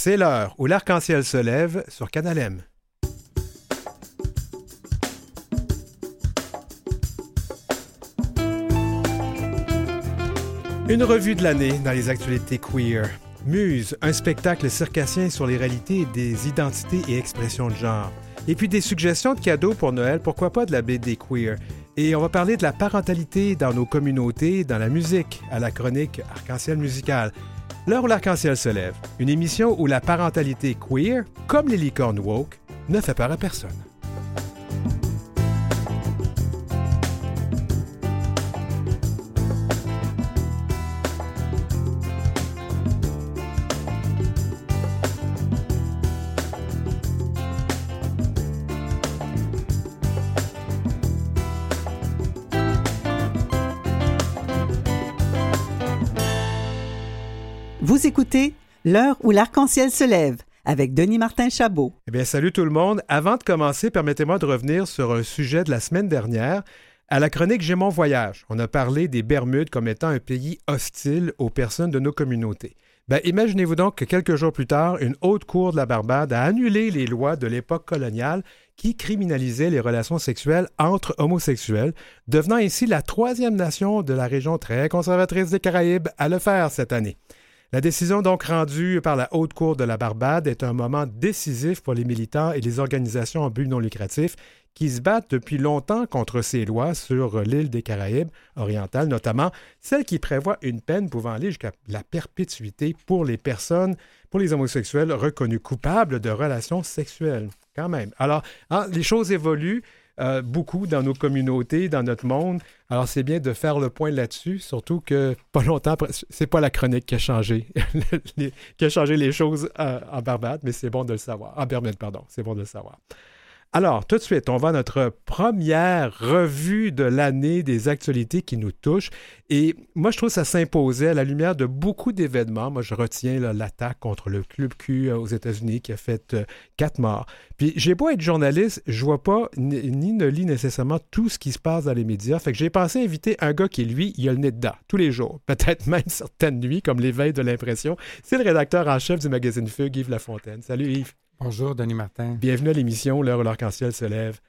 C'est l'heure où l'arc-en-ciel se lève sur Canal M. Une revue de l'année dans les actualités queer. Muse, un spectacle circassien sur les réalités des identités et expressions de genre. Et puis des suggestions de cadeaux pour Noël, pourquoi pas de la BD queer. Et on va parler de la parentalité dans nos communautés, dans la musique, à la chronique Arc-en-ciel musical. L'heure où l'arc-en-ciel se lève, une émission où la parentalité queer, comme les licornes woke, ne fait peur à personne. L'heure où l'arc-en-ciel se lève avec Denis Martin Chabot. Eh bien, salut tout le monde. Avant de commencer, permettez-moi de revenir sur un sujet de la semaine dernière. À la chronique J'ai mon voyage, on a parlé des Bermudes comme étant un pays hostile aux personnes de nos communautés. Ben, imaginez-vous donc que quelques jours plus tard, une haute cour de la Barbade a annulé les lois de l'époque coloniale qui criminalisaient les relations sexuelles entre homosexuels, devenant ainsi la troisième nation de la région très conservatrice des Caraïbes à le faire cette année. La décision donc rendue par la Haute Cour de la Barbade est un moment décisif pour les militants et les organisations en but non lucratif qui se battent depuis longtemps contre ces lois sur l'île des Caraïbes orientales, notamment celle qui prévoit une peine pouvant aller jusqu'à la perpétuité pour les personnes, pour les homosexuels reconnus coupables de relations sexuelles. Quand même. Alors, hein, les choses évoluent. Euh, beaucoup dans nos communautés, dans notre monde. Alors, c'est bien de faire le point là-dessus, surtout que pas longtemps après, c'est pas la chronique qui a changé, qui a changé les choses euh, en Barbade, mais c'est bon de le savoir. En Bermude, pardon, c'est bon de le savoir. Alors, tout de suite, on va à notre première revue de l'année des actualités qui nous touchent. Et moi, je trouve que ça s'imposait à la lumière de beaucoup d'événements. Moi, je retiens l'attaque contre le Club Q euh, aux États-Unis qui a fait euh, quatre morts. Puis, j'ai beau être journaliste, je vois pas ni, ne lis nécessairement tout ce qui se passe dans les médias. Fait que j'ai pensé inviter un gars qui, lui, il a le nez dedans, tous les jours. Peut-être même certaines nuits, comme l'éveil de l'impression. C'est le rédacteur en chef du magazine Fugue, Yves Lafontaine. Salut, Yves. Bonjour, Denis Martin. Bienvenue à l'émission L'heure où l'arc-en-ciel se lève.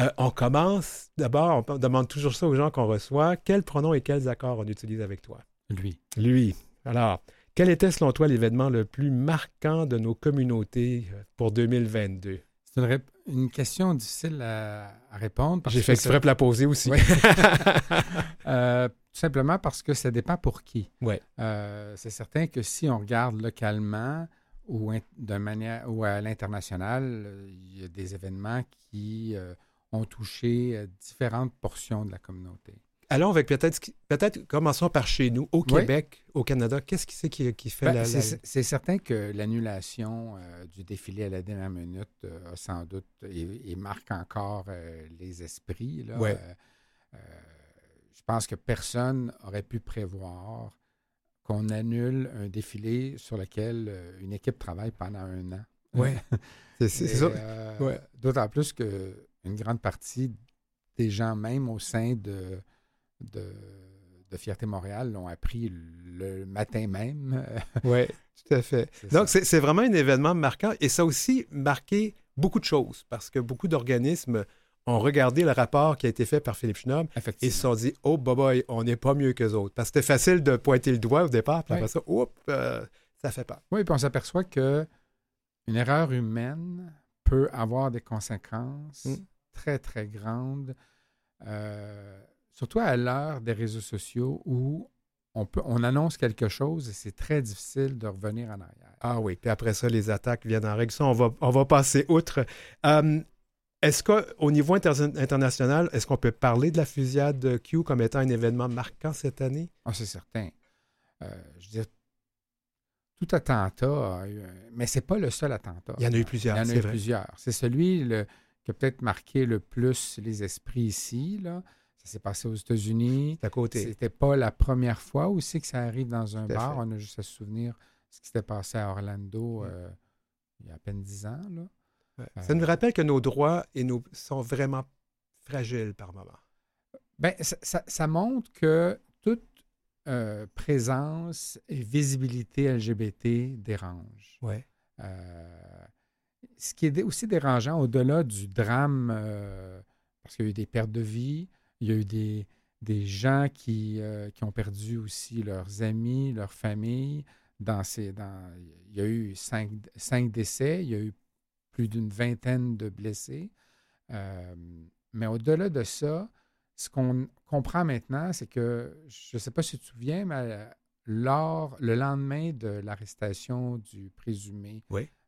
Euh, on commence, d'abord, on demande toujours ça aux gens qu'on reçoit. Quels pronoms et quels accords on utilise avec toi? Lui. Lui. Alors, quel était selon toi l'événement le plus marquant de nos communautés euh, pour 2022? C'est une, une, question difficile à, à répondre. J'ai fait exprès pour la poser aussi. Oui. euh, tout simplement parce que ça dépend pour qui. Euh, c'est certain que si on regarde localement, ou, de manière, ou à l'international, il y a des événements qui euh, ont touché euh, différentes portions de la communauté. Allons avec peut-être, peut-être commençons par chez nous, au Québec, oui. au Canada. Qu'est-ce qui c'est qui, qui, fait ben, la, c'est, c'est certain que l'annulation euh, du défilé à la dernière minute euh, a sans doute et, et marque encore les esprits. Là. Je pense que personne aurait pu prévoir qu'on annule un défilé sur lequel euh, une équipe travaille pendant un an. Oui, c'est, ça. Euh, ouais. D'autant plus qu'une grande partie des gens, même au sein de, de, de Fierté Montréal, l'ont appris le matin même. oui, tout à fait. Donc, c'est, c'est vraiment un événement marquant et ça a aussi marqué beaucoup de choses parce que beaucoup d'organismes ont regardé le rapport qui a été fait par Philippe Schnob et se sont dit Oh, boy, on n'est pas mieux qu'eux autres. Parce que c'était facile de pointer le doigt au départ, puis après ça, oups, euh, ça fait pas. Oui, puis on s'aperçoit que une erreur humaine peut avoir des conséquences mm. très, très grandes, euh, surtout à l'heure des réseaux sociaux où on, peut, on annonce quelque chose et c'est très difficile de revenir en arrière. Ah oui, puis après ça, les attaques viennent en règle. Ça, on va, on va passer outre. Um, est-ce qu'au niveau inter international, est-ce qu'on peut parler de la fusillade Q comme étant un événement marquant cette année? Ah, c'est certain. Euh, je veux dire, tout attentat a eu... Mais ce n'est pas le seul attentat. Il y en a eu plusieurs. Il y en a eu vrai. plusieurs. C'est celui le... qui a peut-être marqué le plus les esprits ici. Là. Ça s'est passé aux États-Unis. C'est à côté. C'était pas la première fois aussi que ça arrive dans un bar. On a juste à se souvenir ce qui s'était passé à Orlando euh, il y a à peine dix ans. Là. Ça nous rappelle que nos droits et nos, sont vraiment fragiles par moment. Bien, ça, ça, ça, montre que toute euh, présence et visibilité LGBT dérange. Ouais. Euh, ce qui est aussi dérangeant, au-delà du drame, euh, parce qu'il y a eu des pertes de vie, il y a eu des, des gens qui, qui ont perdu aussi leurs amis, leurs familles. Dans ces, dans, il y a eu cinq, cinq décès, il y a eu plus d'une vingtaine de blessés. mais au-delà de ça, ce qu'on comprend maintenant, c'est que, je ne sais pas si tu te souviens, mais lors, le lendemain de l'arrestation du présumé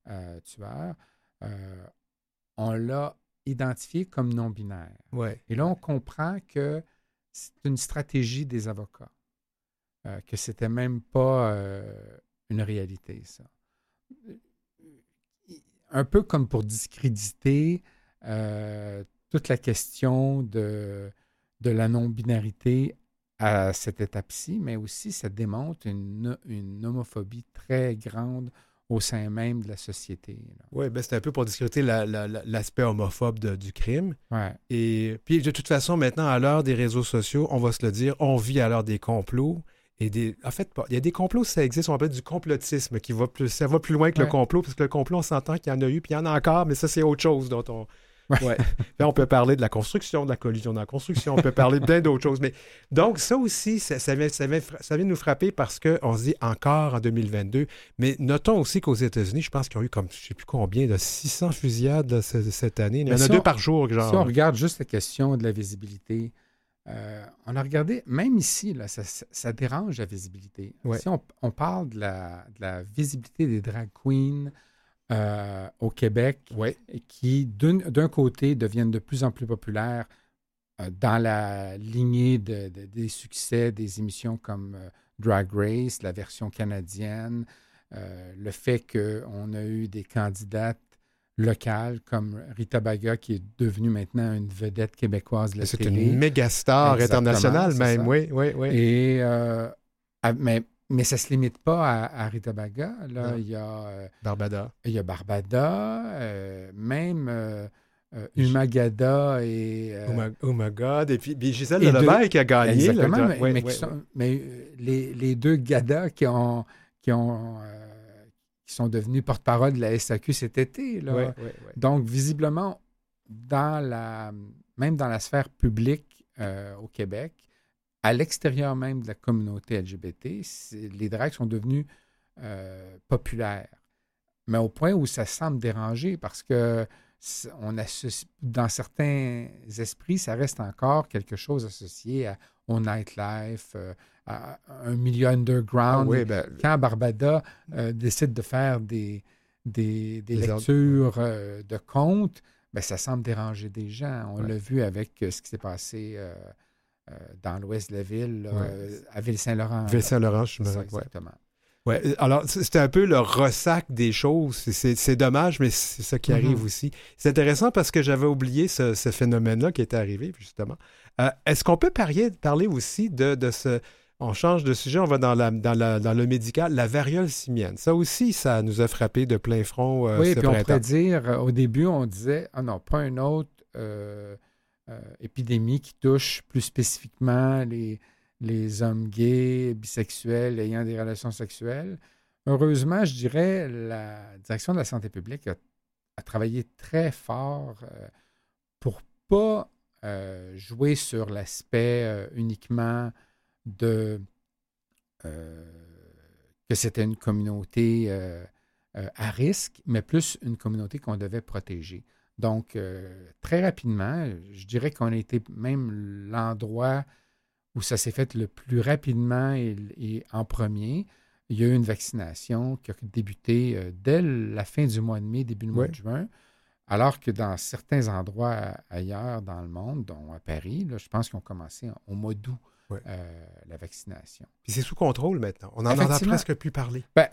euh, tueur, euh, on l'a identifié comme non-binaire. Et là, on comprend que c'est une stratégie des avocats, euh, que c'était même pas une réalité, ça. Un peu comme pour discréditer toute la question de de la non-binarité à cette étape-ci, mais aussi ça démontre une, homophobie très grande au sein même de la société. Oui, ben c'est un peu pour discuter l'aspect homophobe du crime. Ouais. Et puis de toute façon, maintenant, à l'heure des réseaux sociaux, on va se le dire, on vit à l'heure des complots. Et des, en fait, il y a des complots, ça existe, on appelle du complotisme, qui va plus, ça va plus loin que le complot, parce que le complot, on s'entend qu'il y en a eu, puis il y en a encore, mais ça, c'est autre chose dont on, Ouais. on peut parler de la construction, de la collision de la construction, on peut parler de plein d'autres choses. Mais donc, ça aussi, ça, ça, vient, ça, vient, ça vient nous frapper parce qu'on se dit encore en 2022. Mais notons aussi qu'aux États-Unis, je pense qu'il y a eu comme, je ne sais plus combien, de 600 fusillades cette année. Il y en a deux par jour. Genre. Si on regarde juste la question de la visibilité, euh, on a regardé, même ici, là, ça, dérange la visibilité. Si on, on parle de la, de la, visibilité des drag queens, euh, au Québec qui, d'un côté, deviennent de plus en plus populaires euh, dans la lignée des succès des émissions comme Drag Race, la version canadienne, le fait qu'on a eu des candidates locales comme Rita Baga, qui est devenue maintenant une vedette québécoise de la C'est une méga star internationale même, oui, oui, oui. Et, mais mais ça ne se limite pas à, Rita Baga. Là, il y a. Euh, Barbada. Il y a Barbada, euh, même euh, Umagada et. oh my God. Et puis, Gisèle Delebert qui a gagné. Exactement, mais, les, les, deux Gada qui ont. Qui ont qui sont devenus porte-parole de la SAQ cet été. Là. Donc, visiblement, dans la, même dans la sphère publique au Québec, à l'extérieur même de la communauté LGBT, les drags sont devenus euh, populaires. Mais au point où ça semble déranger parce que on dans certains esprits, ça reste encore quelque chose associé à, au nightlife, euh, à un milieu underground. Ah ben, Quand Barbada euh, décide de faire des, des, lectures de contes, ben, ça semble déranger des gens. On l'a vu avec ce qui s'est passé euh, dans l'ouest de la ville, euh, à Ville-Saint-Laurent. Ville-Saint-Laurent, je me Exactement. Ouais, alors c'était un peu le ressac des choses. C'est dommage, mais c'est ça qui mm-hmm. arrive aussi. C'est intéressant parce que j'avais oublié ce, phénomène-là qui était arrivé, justement. Euh, est-ce qu'on peut parler, parler aussi de, ce. On change de sujet, on va dans, la, dans, le médical, la variole simienne. Ça aussi, ça nous a frappé de plein front. oui, puis on pourrait dire, au début, on disait, ah non, pas un autre euh, épidémie qui touche plus spécifiquement les, les hommes gays, bisexuels, ayant des relations sexuelles. Heureusement, je dirais, la direction de la santé publique a, travaillé très fort euh, pour pas euh, jouer sur l'aspect uniquement de que c'était une communauté à risque, mais plus une communauté qu'on devait protéger. Donc, euh, très rapidement, je dirais qu'on a été même l'endroit où ça s'est fait le plus rapidement et, en premier. Il y a eu une vaccination qui a débuté euh, dès la fin du mois de mai, début du mois de juin, alors que dans certains endroits ailleurs dans le monde, dont à Paris, je pense qu'ils ont commencé au mois d'août. Euh, la vaccination. Puis c'est sous contrôle maintenant. On n'en entend presque plus parler. Ben,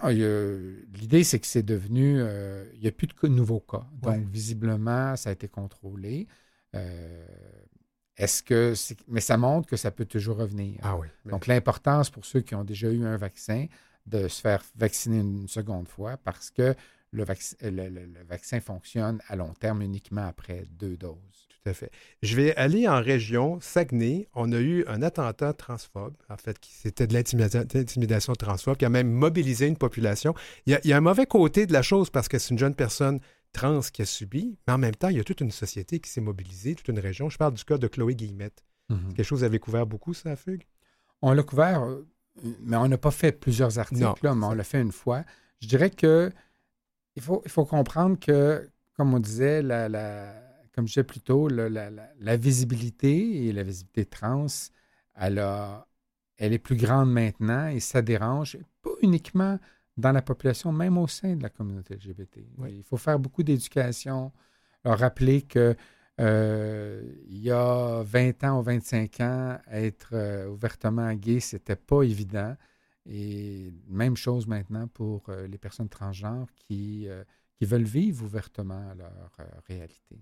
L'idée, c'est que c'est devenu. Euh, il n'y a plus de nouveaux cas. Donc, visiblement, ça a été contrôlé. Euh, est-ce que. Mais ça montre que ça peut toujours revenir. Ah oui. Donc, l'importance pour ceux qui ont déjà eu un vaccin de se faire vacciner une seconde fois parce que le, le vaccin fonctionne à long terme uniquement après deux doses. Tout à fait. Je vais aller en région, Saguenay. On a eu un attentat transphobe, en fait, qui c'était de l'intimidation transphobe, qui a même mobilisé une population. Il y, a, un mauvais côté de la chose parce que c'est une jeune personne trans qui a subi, mais en même temps, il y a toute une société qui s'est mobilisée, toute une région. Je parle du cas de Chloé Guillemette. Mhm. Quelque chose que vous avez couvert beaucoup, ça, Fugue? On l'a couvert, euh, mais on n'a pas fait plusieurs articles, mais on l'a fait une fois. Je dirais que il faut, il faut comprendre que, comme on disait, la, comme je disais plus tôt, la, visibilité et la visibilité trans, elle, elle est plus grande maintenant et ça dérange, pas uniquement dans la population, même au sein de la communauté LGBT. Il faut faire beaucoup d'éducation, leur rappeler que euh, il y a 20 ans ou 25 ans, être euh, ouvertement gay, c'était pas évident. Et même chose maintenant pour euh, les personnes transgenres qui, qui veulent vivre ouvertement leur réalité.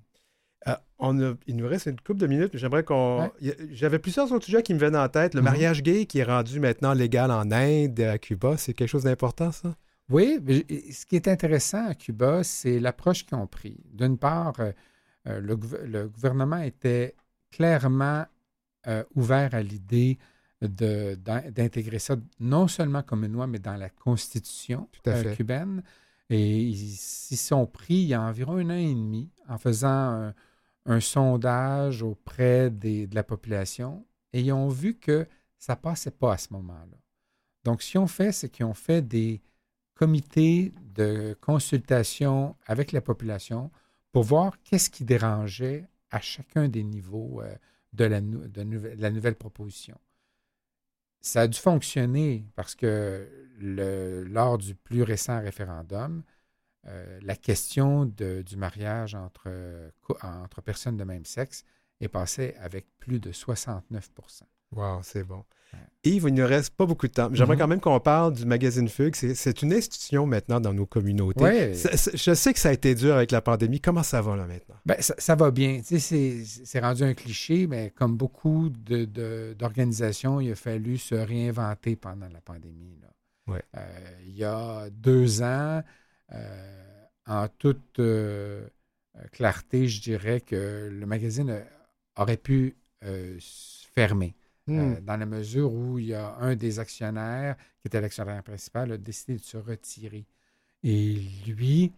On il nous reste une couple de minutes. J'aimerais qu'on. J'avais plusieurs autres sujets qui me venaient en tête. Le mm-hmm. mariage gay qui est rendu maintenant légal en Inde, à Cuba, c'est quelque chose d'important, ça? Oui. Ce qui est intéressant à Cuba, c'est l'approche qu'ils ont pris. D'une part, euh, le, gouvernement était clairement euh, ouvert à l'idée d'intégrer ça non seulement comme une loi, mais dans la constitution euh, cubaine. Et ils s'y sont pris il y a environ un an et demi en faisant un, sondage auprès de la population et ils ont vu que ça ne passait pas à ce moment-là. Donc, ce qu'ils ont fait, c'est qu'ils ont fait des comités de consultation avec la population pour voir qu'est-ce qui dérangeait à chacun des niveaux euh, de, la, nouvelle proposition. Ça a dû fonctionner parce que lors du plus récent référendum, euh, la question de, du mariage entre, entre personnes de même sexe est passée avec plus de 69% Wow, c'est bon. Yves, il ne reste pas beaucoup de temps. J'aimerais mm-hmm. quand même qu'on parle du magazine Fugue. C'est une institution maintenant dans nos communautés. je sais que ça a été dur avec la pandémie. Comment ça va là maintenant? Ben, ça, va bien. C'est rendu un cliché, mais comme beaucoup d'organisations, il a fallu se réinventer pendant la pandémie. Euh, il y a deux ans, euh, en toute euh, clarté, je dirais que le magazine aurait pu fermer. Euh, hmm. dans la mesure où il y a un des actionnaires, qui était l'actionnaire principal, a décidé de se retirer. Et lui,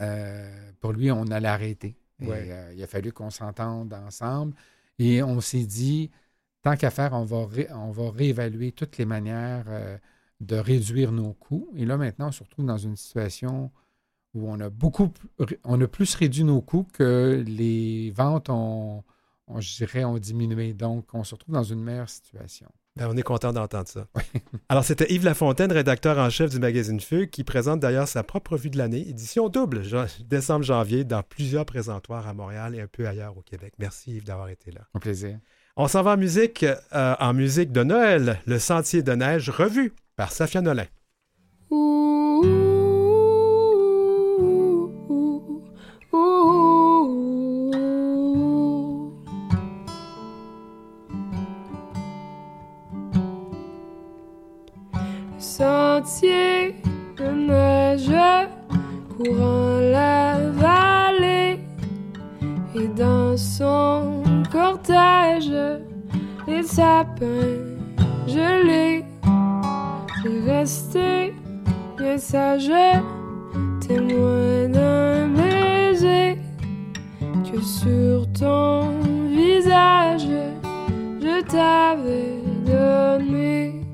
euh, pour lui, on allait arrêter. Euh, il a fallu qu'on s'entende ensemble. Et on s'est dit, tant qu'à faire, on va, on va réévaluer toutes les manières de réduire nos coûts. Et là, maintenant, on se retrouve dans une situation où on a beaucoup, on a plus réduit nos coûts que les ventes ont, on, je dirais, ont diminué. Donc, on se retrouve dans une meilleure situation. Ben, on est content d'entendre ça. Alors, c'était Yves Lafontaine, rédacteur en chef du magazine Fugue, qui présente d'ailleurs sa propre vue de l'année, édition double, décembre-janvier, dans plusieurs présentoirs à Montréal et un peu ailleurs au Québec. Merci Yves d'avoir été là. Un plaisir. On s'en va en musique, euh, en musique de Noël, Le Sentier de Neige, revu par Safia Nolin. Sentier de neige courant la vallée et dans son cortège les sapins gelés. J'ai resté bien sage, témoin d'un baiser que sur ton visage je t'avais donné.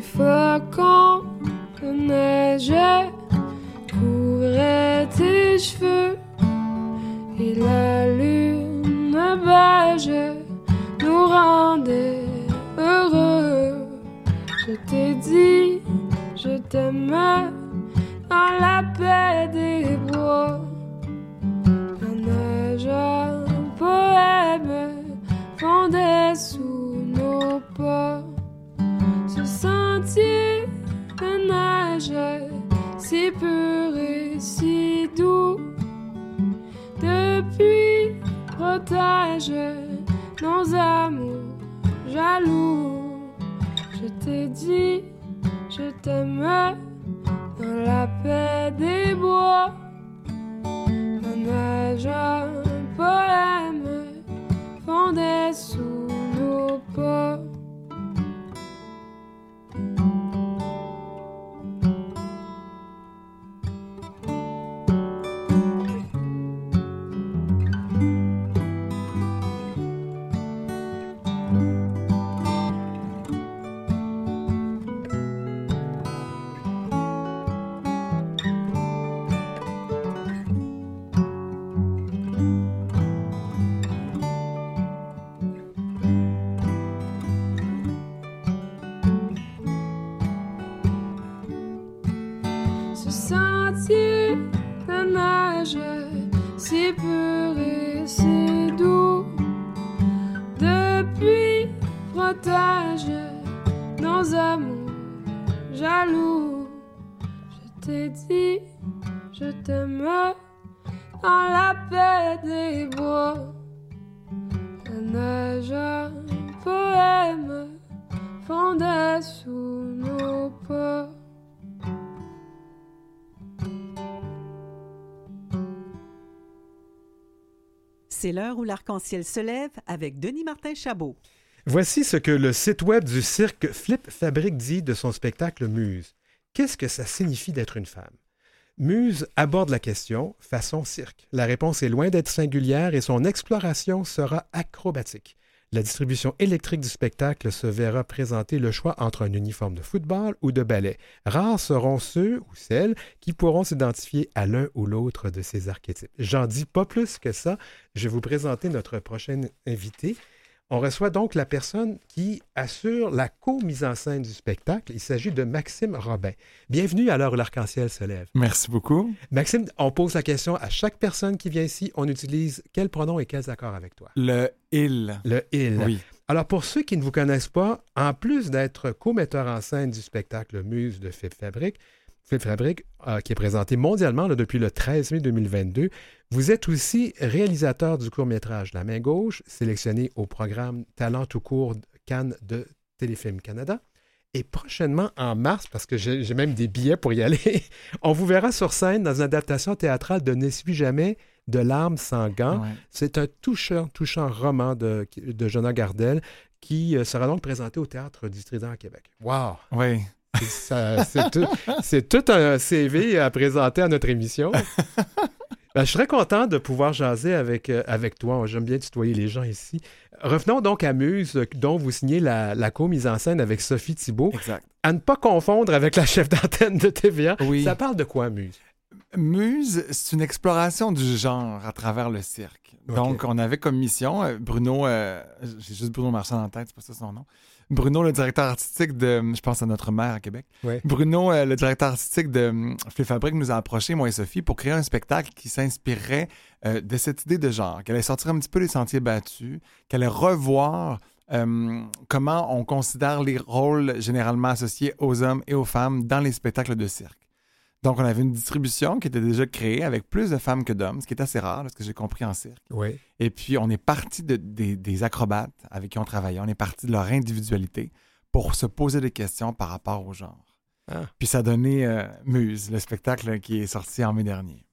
Flocons de neige couvrait tes cheveux et la lune beige nous rendait heureux. Je t'ai dit, je t'aimais dans la protège nos amours jaloux. Je t'ai dit, je t'aime dans la paix des bois. Un neige, un poème fondait nos amours jaloux. Je t'ai dit, je t'aime dans la paix des bois. La neige, un poème fondait sous nos pas. C'est l'heure où l'arc-en-ciel se lève avec Denis Martin Chabot. Voici ce que le site web du cirque Flip Fabrique dit de son spectacle Muse. Qu'est-ce que ça signifie d'être une femme? Muse aborde la question façon cirque. La réponse est loin d'être singulière et son exploration sera acrobatique. La distribution électrique du spectacle se verra présenter le choix entre un uniforme de football ou de ballet. Rares seront ceux ou celles qui pourront s'identifier à l'un ou l'autre de ces archétypes. J'en dis pas plus que ça. Je vais vous présenter notre prochaine invité. On reçoit donc la personne qui assure la co-mise en scène du spectacle. Il s'agit de Maxime Robin. Bienvenue à l'heure où l'arc-en-ciel se lève. Merci beaucoup. Maxime, on pose la question à chaque personne qui vient ici. On utilise quels pronoms et quels accords avec toi? Le il. Le il. Oui. Alors, pour ceux qui ne vous connaissent pas, en plus d'être co-metteur en scène du spectacle Muse de Philippe Fabrique, Philippe Fabrique, euh, qui est présenté mondialement là, depuis le 13 mai 2022, vous êtes aussi réalisateur du court-métrage La main gauche, sélectionné au programme Talent tout court Cannes de Téléfilm Canada. Et prochainement, en mars, parce que j'ai même des billets pour y aller, on vous verra sur scène dans une adaptation théâtrale de Ne suis jamais de larmes sans gants. Ouais. C'est un touchant, touchant roman de, de Jonah Gardel qui euh, sera donc présenté au Théâtre du Trident à Québec. Wow! Oui. C'est tout, un CV à présenter à notre émission. Ben, je serais content de pouvoir jaser avec, euh, avec toi. J'aime bien tutoyer les gens ici. Revenons donc à Muse, dont vous signez la, la co-mise en scène avec Sophie Thibault. Exact. À ne pas confondre avec la chef d'antenne de TVA. Oui. Ça parle de quoi, Muse? Muse, c'est une exploration du genre à travers le cirque. Donc, on avait comme mission, euh, Bruno, euh, j'ai juste Bruno Marchand en tête, c'est pas ça son nom. Bruno, le directeur artistique de, je pense à notre maire à Québec. Bruno, euh, le directeur artistique de hum, Flip Fabrique, nous a approché, moi et Sophie, pour créer un spectacle qui s'inspirerait euh, de cette idée de genre, qu'elle allait sortir un petit peu des sentiers battus, qu'elle allait revoir euh, comment on considère les rôles généralement associés aux hommes et aux femmes dans les spectacles de cirque. Donc, on avait une distribution qui était déjà créée avec plus de femmes que d'hommes, ce qui est assez rare, là, ce que j'ai compris en cirque. Oui. Et puis, on est parti de- des, des acrobates avec qui on travaillait. On est parti de leur individualité pour se poser des questions par rapport au genre. Ah. Puis, ça a donné euh, Muse, le spectacle qui est sorti en mai dernier.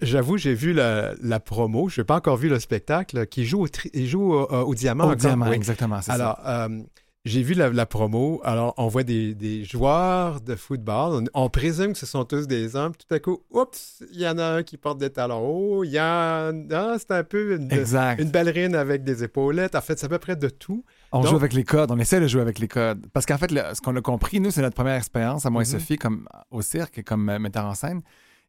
J'avoue, j'ai vu la, la promo. Je n'ai pas encore vu le spectacle qui joue au, tri- il joue au, euh, au diamant. Au diamant, Oui. exactement, c'est ça. Alors, euh, j'ai vu la, la promo. Alors, on voit des, des joueurs de football. On, on présume que ce sont tous des hommes. Tout à coup, oups, il y en a un qui porte des talons hauts. Il y a c'est un peu une, Exact. une ballerine avec des épaulettes. En fait, c'est à peu près de tout. On Donc- joue avec les codes, on essaie de jouer avec les codes. Parce qu'en fait, le- ce qu'on a compris, nous, c'est notre première expérience, à moi et Mhm. Sophie, comme au cirque, comme metteur en scène.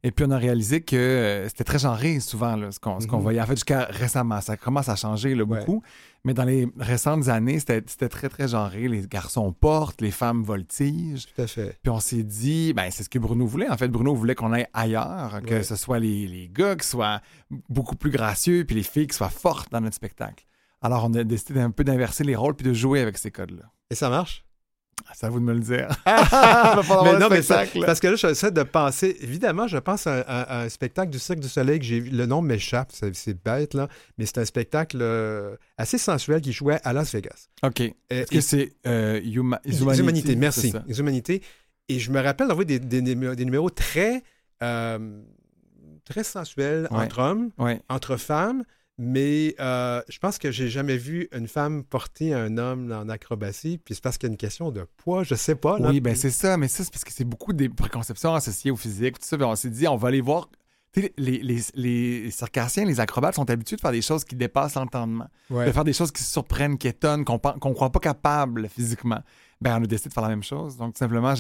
Et puis, on a réalisé que euh, c'était très genré, souvent, là, ce qu'on Mhm. voyait. En fait, jusqu'à récemment, ça commence à changer là, Ouais. beaucoup. Mais dans les récentes années, c'était c'était très, très genré. Les garçons portent, les femmes voltigent. Tout à fait. Puis on s'est dit, ben, c'est ce que Bruno voulait. En fait, Bruno voulait qu'on aille ailleurs, que Ouais. ce soit les, les gars qui soient beaucoup plus gracieux, puis les filles qui soient fortes dans notre spectacle. Alors, on a décidé un peu d'inverser les rôles puis de jouer avec ces codes-là. Et ça marche? C'est à vous de me le dire. mais non, mais parce que là, j'essaie de penser. Évidemment, je pense à, à- à un spectacle du Cirque du Soleil que j'ai vu. Le nom m'échappe, c'est bête, là. Mais c'est un spectacle euh, assez sensuel qui jouait à Las Vegas. OK. Est-ce que c'est euh, Huma- Les humanités, merci. Les humanités. Et je me rappelle d'avoir des, des, numé- des numéros très, euh, très sensuels Ouais. entre hommes, Ouais. entre femmes, mais euh, je pense que j'ai jamais vu une femme porter un homme en acrobatie, puis c'est parce qu'il y a une question de poids, je sais pas. là. Oui, ben c'est ça, mais ça, c'est parce que c'est beaucoup des préconceptions associées au physique, tout ça. On s'est dit, on va aller voir. Les, les, les circassiens, les acrobates sont habitués de faire des choses qui dépassent l'entendement, Ouais. de faire des choses qui surprennent, qui étonnent, qu'on ne croit pas capables physiquement. Ben, on a décidé de faire la même chose. Donc, tout simplement,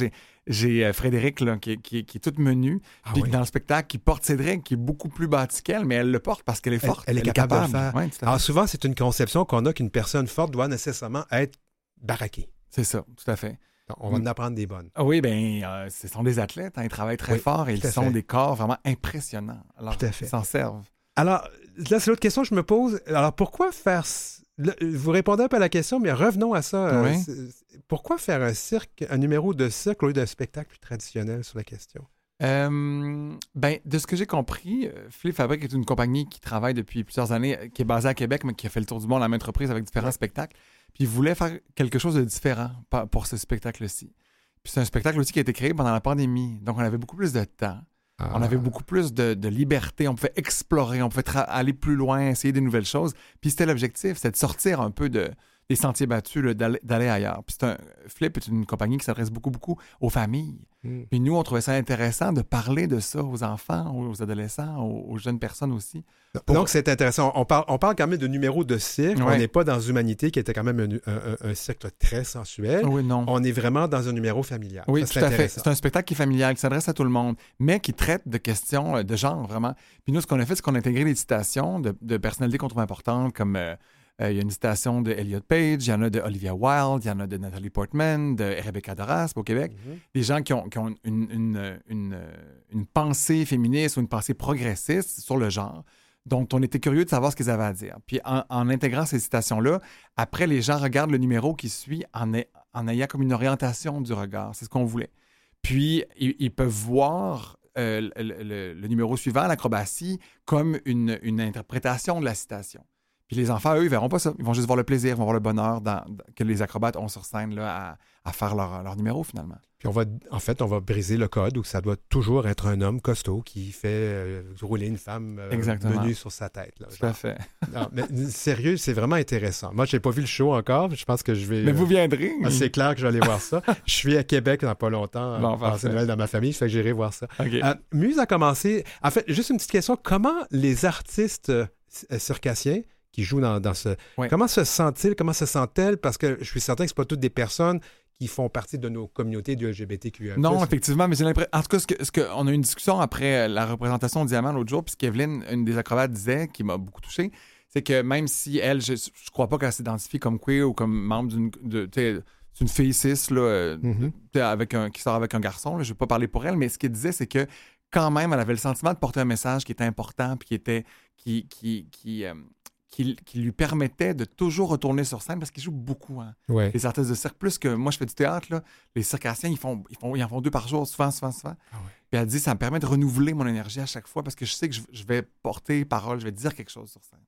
j'ai, euh, Frédéric, là, qui, est- qui, est- qui est toute menue, Ah puis oui. dans le spectacle, qui porte Cédric, qui est beaucoup plus bâti qu'elle, mais elle le porte parce qu'elle est Elle- forte. elle est capable de faire. Ouais. Alors souvent, c'est une conception qu'on a qu'une personne forte doit nécessairement être baraquée. C'est ça, tout à fait. Donc, on va en apprendre des bonnes. Oui, ben, euh, ce sont des athlètes, hein, ils travaillent très Oui, fort et ils sont fait. des corps vraiment impressionnants. Alors, Tout à fait. ils s'en servent. Alors, là, c'est l'autre question que je me pose. Alors, pourquoi faire... vous répondez un peu à la question, mais revenons à ça. euh, Oui. pourquoi faire un cirque, un numéro de cirque au lieu d'un spectacle plus traditionnel sur la question? Euh, ben, de ce que j'ai compris, euh, Flip Fabric est une compagnie qui travaille depuis plusieurs années, euh, qui est basée à Québec, mais qui a fait le tour du monde à maintes reprises avec différents Ouais. spectacles. Puis ils voulaient faire quelque chose de différent pour ce spectacle-ci. Puis c'est un spectacle aussi qui a été créé pendant la pandémie. Donc on avait beaucoup plus de temps. On avait beaucoup plus de, de liberté, on pouvait explorer, on pouvait aller plus loin, essayer des nouvelles choses. Puis c'était l'objectif, c'était de sortir un peu de, des sentiers battus, d'aller ailleurs. Puis c'est un, Flip est une compagnie qui s'adresse beaucoup, beaucoup aux familles. Hmm. Puis nous, on trouvait ça intéressant de parler de ça aux enfants, aux adolescents, aux, aux jeunes personnes aussi. Donc, c'est intéressant. On parle, on parle quand même de numéro de cirque. On n'est pas dans Humanité, qui était quand même un, un- très sensuel. Oui, non. On est vraiment dans un numéro familial. Oui, Ça, tout c'est à fait. C'est un spectacle qui est familial, qui s'adresse à tout le monde, mais qui traite de questions euh, de genre, vraiment. Puis nous, ce qu'on a fait, c'est qu'on a intégré des citations de, de personnalités qu'on trouve importantes, comme euh, euh, il y a une citation de Elliot Page, il y en a de Olivia Wilde, il y en a de Nathalie Portman, de Rebecca Doraspe au Québec. Mhm. Des gens qui ont, qui ont une, une- une- une pensée féministe ou une pensée progressiste sur le genre, dont on était curieux de savoir ce qu'ils avaient à dire. Puis en, en intégrant ces citations-là, après, les gens regardent le numéro qui suit en, ay- en ayant comme une orientation du regard. C'est ce qu'on voulait. Puis, ils, ils peuvent voir euh, le, le- le numéro suivant, l'acrobatie, comme une, une interprétation de la citation. Puis les enfants, eux, ils verront pas ça. Ils vont juste voir le plaisir, ils vont voir le bonheur dans- dans- que les acrobates ont sur scène là, à, à faire leur, leur numéro, finalement. Puis on va, en fait, on va briser le code où ça doit toujours être un homme costaud qui fait euh, rouler une femme euh, menue sur sa tête. là. Tout à fait. Non, mais sérieux, c'est vraiment intéressant. Moi, j'ai pas vu le show encore. Je pense que je vais. Mais vous viendrez. ah, c'est clair que je vais aller voir ça. je suis à Québec dans pas longtemps. Bon, parfait. Noël dans ma famille, fait que j'irai voir ça. OK. Euh, Muse a commencé. En fait, juste une petite question. Comment les artistes euh, circassiens qui jouent dans, dans ce. Ouais. Comment se sentent-ils? Comment se sentent-elles? Parce que je suis certain que ce pas toutes des personnes qui font partie de nos communautés du LGBTQIA. Non, effectivement, mais j'ai l'impression. En tout cas, ce que, ce que- on a eu une discussion après euh, la représentation de Diamant l'autre jour, puis qu'Evelyne, une des acrobates, disait, qui m'a beaucoup touché, c'est que même si elle, je, je crois pas qu'elle s'identifie comme queer ou comme membre d'une. C'est une fille cis, là, euh, Mhm. sais, avec un, qui sort avec un garçon. Là, je vais pas parler pour elle, mais ce qu'elle disait, c'est que quand même, elle avait le sentiment de porter un message qui était important, puis qui était. qui, qui, qui, euh, qui- qui lui permettait de toujours retourner sur scène parce qu'il joue beaucoup. Hein Ouais. les artistes de cirque, plus que moi, je fais du théâtre, là, les circassiens, ils, font, ils, font, ils en font deux par jour, souvent, souvent, souvent. Ah ouais. Puis elle dit, ça me permet de renouveler mon énergie à chaque fois parce que je sais que je, je vais porter parole, je vais dire quelque chose sur scène.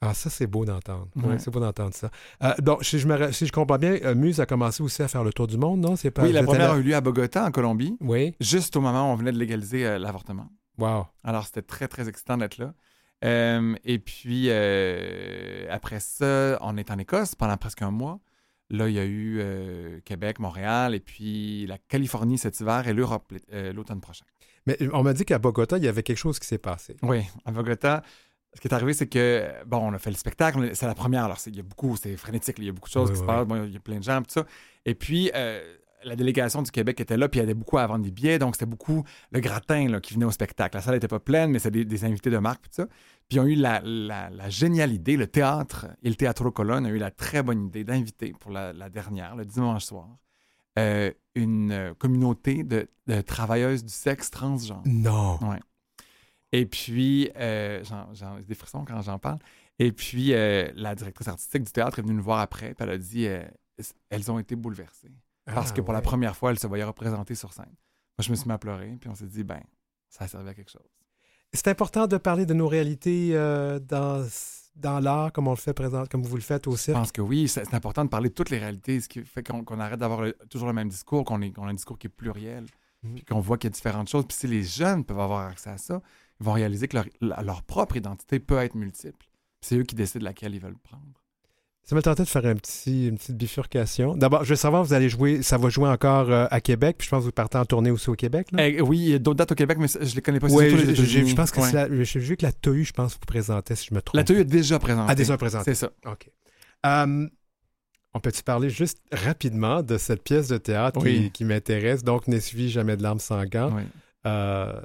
Ah, ça, c'est beau d'entendre. Ouais, Ouais. c'est beau d'entendre ça. Euh, donc, si je, me, ra- si je comprends bien, euh, Muse a commencé aussi à faire le tour du monde, non? C'est pas, oui, la première a eu lieu à Bogota, en Colombie, Oui. juste au moment où on venait de légaliser euh, l'avortement. Wow. Alors, c'était très, très excitant d'être là. Euh, et puis, euh, après ça, on est en Écosse pendant presque un mois. Là, il y a eu euh, Québec, Montréal, et puis la Californie cet hiver et l'Europe l'automne prochain. Mais on m'a dit qu'à Bogota, il y avait quelque chose qui s'est passé. Oui, à Bogota, ce qui est arrivé, c'est que, bon, on a fait le spectacle, c'est la première, alors il y a beaucoup, c'est frénétique, il y a beaucoup de choses Oui, qui se passent, bon, il y a plein de gens, tout ça. Et puis, la délégation du Québec était là, puis il y avait beaucoup à vendre des billets, donc c'était beaucoup le gratin là, qui venait au spectacle. La salle n'était pas pleine, mais c'était des, des invités de marque, puis tout ça. Puis ils ont eu la, la- la géniale idée, le théâtre et le Théâtre Colonne a eu la très bonne idée d'inviter pour la, la dernière, le dimanche soir, euh, une euh, communauté de, de travailleuses du sexe transgenre. Non. Et puis, euh, j'ai des frissons quand j'en parle. Et puis, euh, la directrice artistique du théâtre est venue nous voir après, puis elle a dit elles ont été bouleversées. Parce Ah, que pour la première fois, elles se voyaient représentées sur scène. Moi, je me suis mis à pleurer, puis on s'est dit, ben, ça a servi à quelque chose. C'est important de parler de nos réalités euh, dans, dans l'art comme on le fait présent, comme vous le faites au Je pense que oui, c'est important de parler de toutes les réalités, ce qui fait qu'on arrête d'avoir toujours le même discours, qu'on a un discours qui est pluriel, Mhm. puis qu'on voit qu'il y a différentes choses. Puis si les jeunes peuvent avoir accès à ça, ils vont réaliser que leur, leur propre identité peut être multiple. C'est eux qui décident laquelle ils veulent prendre. Ça me tentait de faire un petit, une petite bifurcation. D'abord, je veux savoir, vous allez jouer, ça va jouer encore euh, à Québec, puis je pense que vous partez en tournée aussi au Québec. Là? Eh, oui, il y a d'autres dates au Québec, mais je ne les connais pas. Oui, surtout les je, pense que Ouais. c'est la, vu que la TOU, je pense, vous présentait, si je me trompe. La TEU est déjà présentée. Ah, déjà présenté. C'est ça. OK. Euh, on peut-tu parler juste rapidement de cette pièce de théâtre qui, Oui. qui m'intéresse, donc N'ai suivi jamais de larmes sanglantes. Oui. Euh,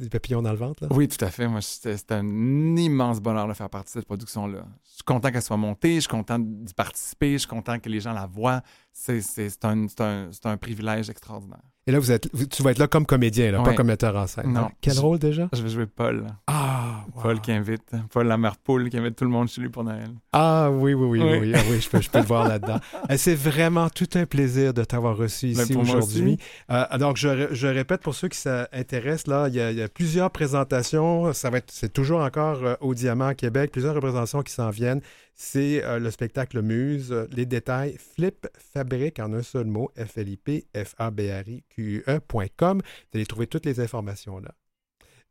des papillons dans le ventre? Oui, tout à fait. Moi, c'était un immense bonheur de faire partie de cette production-là. Je suis content qu'elle soit montée, je suis content d'y participer, je suis content que les gens la voient. C'est un, un- un privilège extraordinaire. Et là, vous êtes, vous- tu vas être là comme comédien, là, pas comme metteur en scène. Non. hein? Quel Je- rôle déjà? Je vais jouer Paul. Ah, wow. Paul qui invite, Paul la mère poule qui invite tout le monde chez lui pour Noël. Ah oui, oui, oui, oui, Oui. Ah oui, je, peux, je peux le voir là-dedans. Euh, C'est vraiment tout un plaisir de t'avoir reçu Ben, ici aujourd'hui. aussi. Euh, donc, je, ré- je répète pour ceux qui s'intéressent, là, il y, a, il y a plusieurs présentations. Ça va être, c'est toujours encore euh, au Diamant à Québec, plusieurs représentations qui s'en viennent. C'est euh, le spectacle Muse. Les détails, Flip Fabrique en un seul mot, F-L-I-P, F-A-B-R-I-Q-E.com. Vous allez trouver toutes les informations là.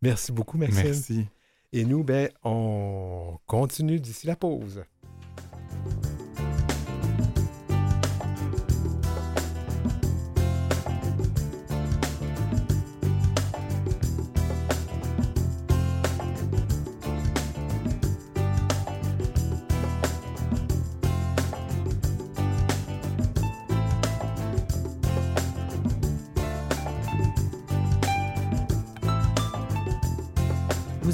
Merci beaucoup, Maxime. Merci. Et nous, ben, on continue d'ici la pause.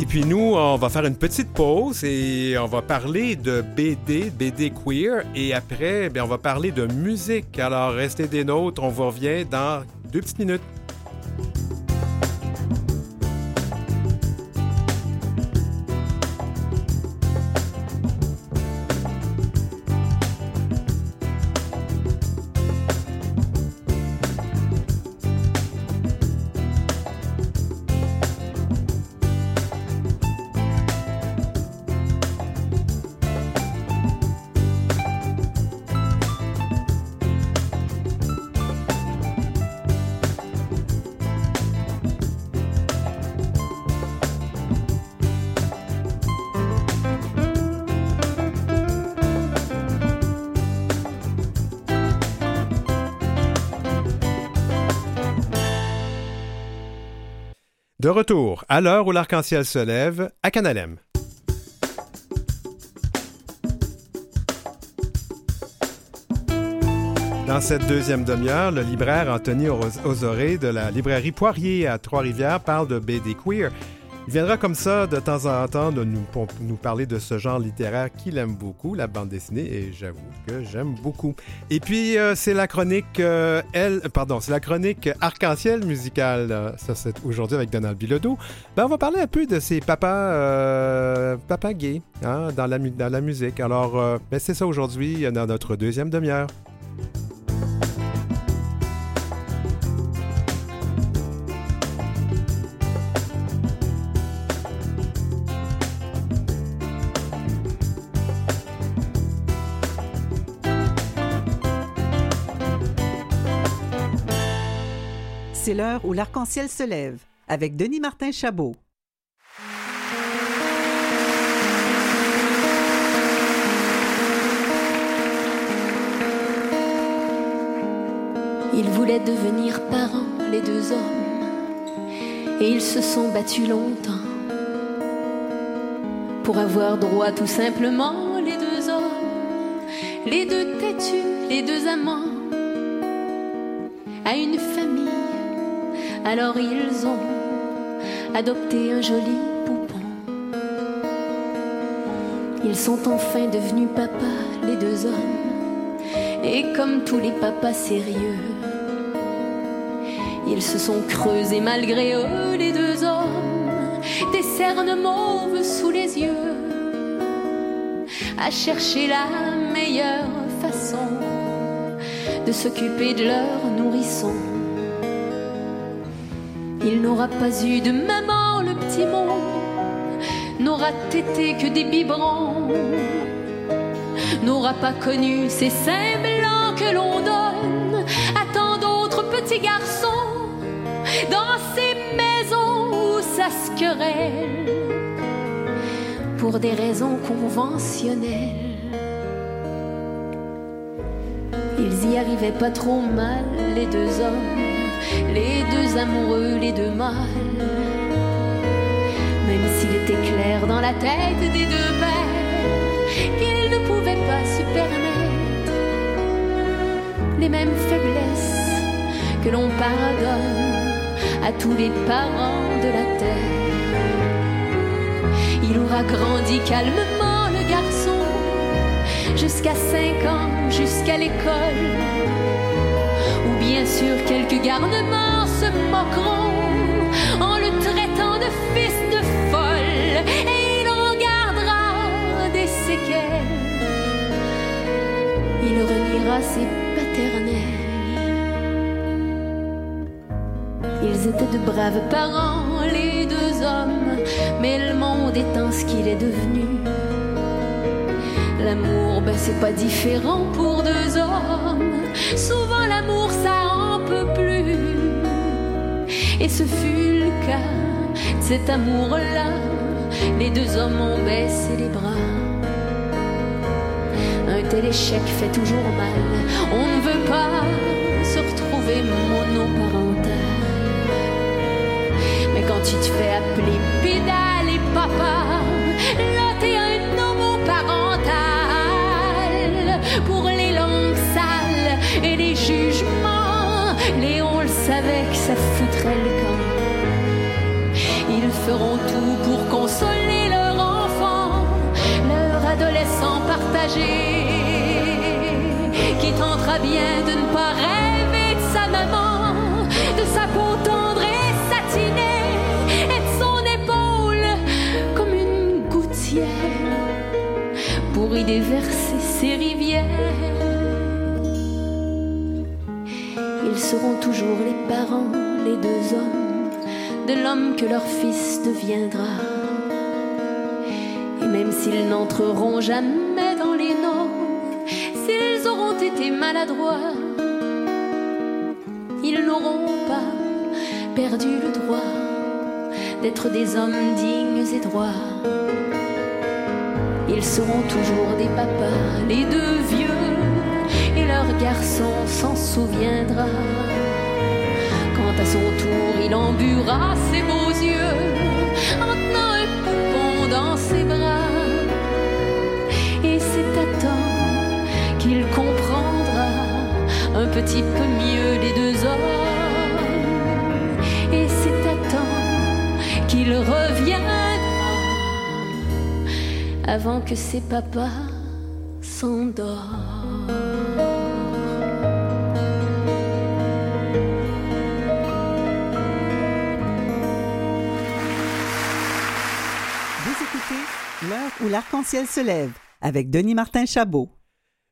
Et puis nous, on va faire une petite pause et on va parler de BD, BD queer, et après, bien, on va parler de musique. Alors restez des nôtres, on vous revient dans deux petites minutes. De retour, à l'heure où l'arc-en-ciel se lève, à Canalem. Dans cette deuxième demi-heure, le libraire Anthony Osoré de la librairie Poirier à Trois-Rivières parle de BD queer. Il viendra comme ça de temps en temps de nous, parler de ce genre littéraire qu'il aime beaucoup, la bande dessinée, et j'avoue que j'aime beaucoup. Et puis, euh, c'est la chronique, euh, elle, pardon, c'est la chronique arc-en-ciel musicale. euh, Ça, c'est aujourd'hui avec Donald Bilodeau. Ben, on va parler un peu de ces papas, papas gays hein, dans, la, dans la musique. Alors, ben, c'est ça aujourd'hui dans notre deuxième demi-heure. Où l'arc-en-ciel se lève avec Denis Martin Chabot. Ils voulaient devenir parents, les deux hommes, et ils se sont battus longtemps pour avoir droit tout simplement, les deux hommes, les deux têtus, les deux amants, à une famille. Alors ils ont adopté un joli poupon. Ils sont enfin devenus papas, les deux hommes, Et comme tous les papas sérieux, ils se sont creusés malgré eux, les deux hommes, des cernes mauves sous les yeux, à chercher la meilleure façon de s'occuper de leur nourrisson. Il n'aura pas eu de maman, le petit mot, n'aura tété que des biberons, n'aura pas connu ces seins blancs que l'on donne à tant d'autres petits garçons dans ces maisons où ça se querelle pour des raisons conventionnelles. Ils y arrivaient pas trop mal, les deux hommes, les deux amoureux, les deux mâles. Même s'il était clair dans la tête des deux pères qu'ils ne pouvaient pas se permettre les mêmes faiblesses que l'on pardonne à tous les parents de la terre. Il aura grandi calmement, le garçon, jusqu'à 5 ans, jusqu'à l'école. Sûr, quelques garnements se moqueront en le traitant de fils de folle. Et il en gardera des séquelles. Il reniera ses paternels. Ils étaient de braves parents, les deux hommes, mais le monde étant ce qu'il est devenu. L'amour, ben c'est pas différent pour deux hommes. Souvent l'amour, ça. Et ce fut le cas cet amour-là. Les deux hommes ont baissé les bras. Un tel échec fait toujours mal. On ne veut pas se retrouver monoparental. Mais quand tu te fais appeler pédale et papa, ça foutrait le camp. Ils feront tout pour consoler leur enfant, leur adolescent partagé, qui tentera bien de ne pas rêver de sa maman, de sa peau tendre et satinée, et de son épaule comme une gouttière pour y déverser ses rivières. Seront toujours les parents, les deux hommes, de l'homme que leur fils deviendra. Et même s'ils n'entreront jamais dans les normes, s'ils auront été maladroits, ils n'auront pas perdu le droit d'être des hommes dignes et droits. Ils seront toujours des papas, les deux vieux, s'en souviendra. Quand à son tour il embuera ses beaux yeux, en tenant un poupon dans ses bras. Et c'est à temps qu'il comprendra un petit peu mieux les deux hommes. Et c'est à temps qu'il reviendra avant que ses papas s'endorment. Où l'arc-en-ciel se lève avec Denis Martin Chabot.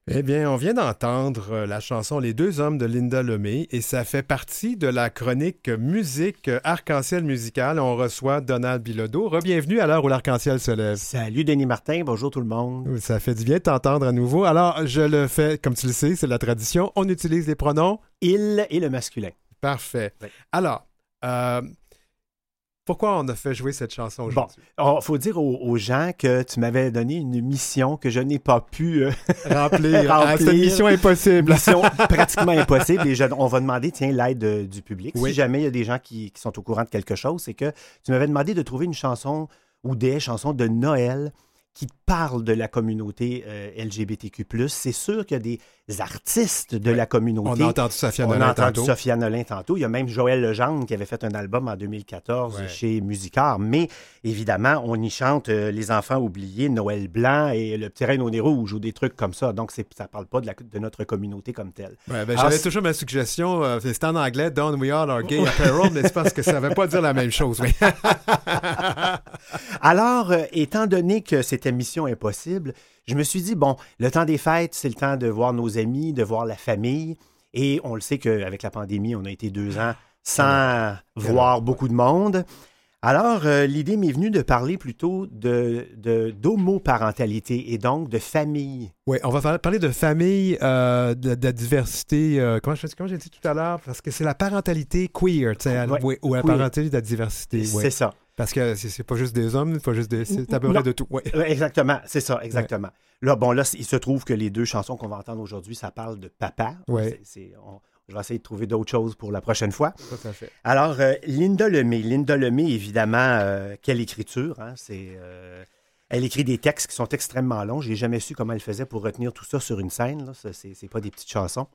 Eh bien, on vient d'entendre euh, la chanson Les deux hommes de Linda Lemay et ça fait partie de la chronique musique arc-en-ciel musical. On reçoit Donald Bilodeau. Rebienvenue à l'heure où l'arc-en-ciel se lève. Salut Denis Martin, bonjour tout le monde. Ça fait du bien de t'entendre à nouveau. Alors, je le fais, comme tu le sais, c'est la tradition. On utilise les pronoms. Il et le masculin. Parfait. Oui. Alors, euh, pourquoi on a fait jouer cette chanson Bon, aujourd'hui? il faut dire aux, aux gens que tu m'avais donné une mission que je n'ai pas pu euh, Remplir. Ah, Remplir. c'est une mission impossible. mission pratiquement impossible. Et je- on va demander, tiens, l'aide euh, du public. Oui. Si jamais il y a des gens qui, qui sont au courant de quelque chose, c'est que tu m'avais demandé de trouver une chanson ou des chansons de Noël qui parlent de la communauté euh, LGBTQ+. C'est sûr qu'il y a des, artistes de la communauté. On a entendu Sophia On Nolin a entendu tantôt. Sophia Nolin tantôt. Il y a même Joël Legendre qui avait fait un album en 2014 Ouais. chez Musicard. Mais évidemment, on y chante euh, Les enfants oubliés, Noël blanc et Le petit reine au nez rouge ou des trucs comme ça. Donc, c'est- ça ne parle pas de, la- de notre communauté comme telle. Ouais, ben, J'avais c'est- toujours ma suggestion, euh, c'était en anglais, Don't We All Are Gay Apparel, mais c'est parce que ça ne veut pas dire la même chose. Alors, euh, étant donné que cette émission est possible, je me suis dit, bon, le temps des fêtes, c'est le temps de voir nos amis, de voir la famille. Et on le sait qu'avec la pandémie, on a été deux ans sans voir beaucoup de monde. Alors, euh, l'idée m'est venue de parler plutôt de, de- d'homoparentalité et donc de famille. Oui, on va parler de famille, euh, de, de la diversité. euh, comment je- comment j'ai dit tout à l'heure? Parce que c'est la parentalité queer, Ouais, ou la parentalité de la diversité. C'est ça. Parce que c'est pas juste des hommes, pas juste des. C'est à peu près de tout. Ouais, Exactement, c'est ça, exactement. Là, bon, là, il se trouve que les deux chansons qu'on va entendre aujourd'hui, ça parle de papa. Ouais. On- je vais essayer de trouver d'autres choses pour la prochaine fois. Tout à fait. Alors, euh, Linda Lemay. Linda Lemay, évidemment, euh, quelle écriture. hein, c'est, euh, elle écrit des textes qui sont extrêmement longs. Je n'ai jamais su comment elle faisait pour retenir tout ça sur une scène. C'est, c'est pas des petites chansons.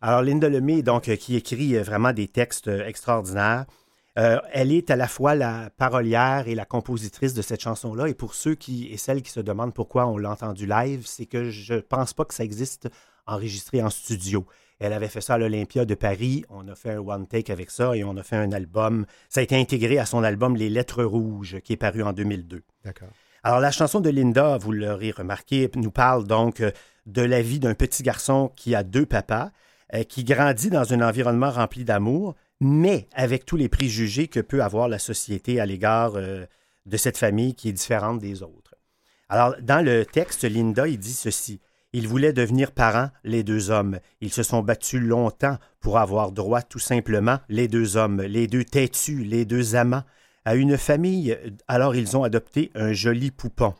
Alors, Linda Lemay, donc, qui écrit vraiment des textes extraordinaires. Euh, elle est à la fois la parolière et la compositrice de cette chanson-là. Et pour ceux qui et celles qui se demandent pourquoi on l'a entendu live, c'est que je pense pas que ça existe enregistré en studio. Elle avait fait ça à l'Olympia de Paris. On a fait un one take avec ça et on a fait un album. Ça a été intégré à son album Les Lettres Rouges, qui est paru en 2002. D'accord. Alors, la chanson de Linda, vous l'aurez remarqué, nous parle donc euh, de la vie d'un petit garçon qui a deux papas, euh, qui grandit dans un environnement rempli d'amour, mais avec tous les préjugés que peut avoir la société à l'égard euh, de cette famille qui est différente des autres. Alors, dans le texte, Linda, dit ceci. Ils voulaient devenir parents, les deux hommes. Ils se sont battus longtemps pour avoir droit, tout simplement, les deux hommes, les deux têtus, les deux amants, à une famille. Alors, ils ont adopté un joli poupon.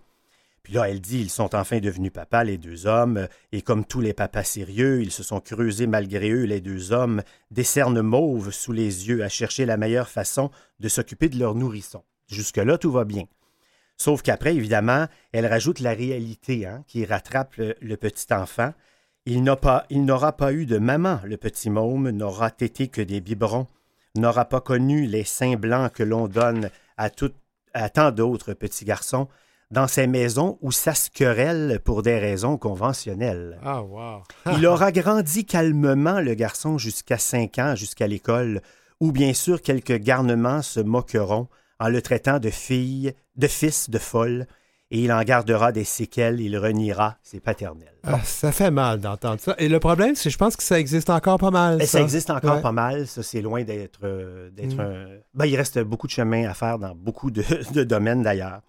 Puis là, elle dit, ils sont enfin devenus papas, les deux hommes, et comme tous les papas sérieux, ils se sont creusés malgré eux, les deux hommes, des cernes mauves sous les yeux à chercher la meilleure façon de s'occuper de leur nourrisson. Jusque-là, tout va bien. Sauf qu'après, évidemment, elle rajoute la réalité hein, qui rattrape le, petit enfant. Il n'a pas, n'aura pas eu de maman, le petit môme, n'aura tété que des biberons, n'aura pas connu les seins blancs que l'on donne à, tout, à tant d'autres petits garçons dans ces maisons où ça se querelle pour des raisons conventionnelles. Ah, wow. Il aura grandi calmement, le garçon, jusqu'à 5 ans, jusqu'à l'école, où bien sûr quelques garnements se moqueront en le traitant de fille, de fils de folle, et il en gardera des séquelles, il reniera ses paternels. Ah, ça fait mal d'entendre ça. Et le problème, c'est que je pense que ça existe encore pas mal. Et ça ça existe encore Ouais. pas mal, ça c'est loin d'être euh, d'être Mm. un... Ben, il reste beaucoup de chemin à faire dans beaucoup de, de domaines d'ailleurs.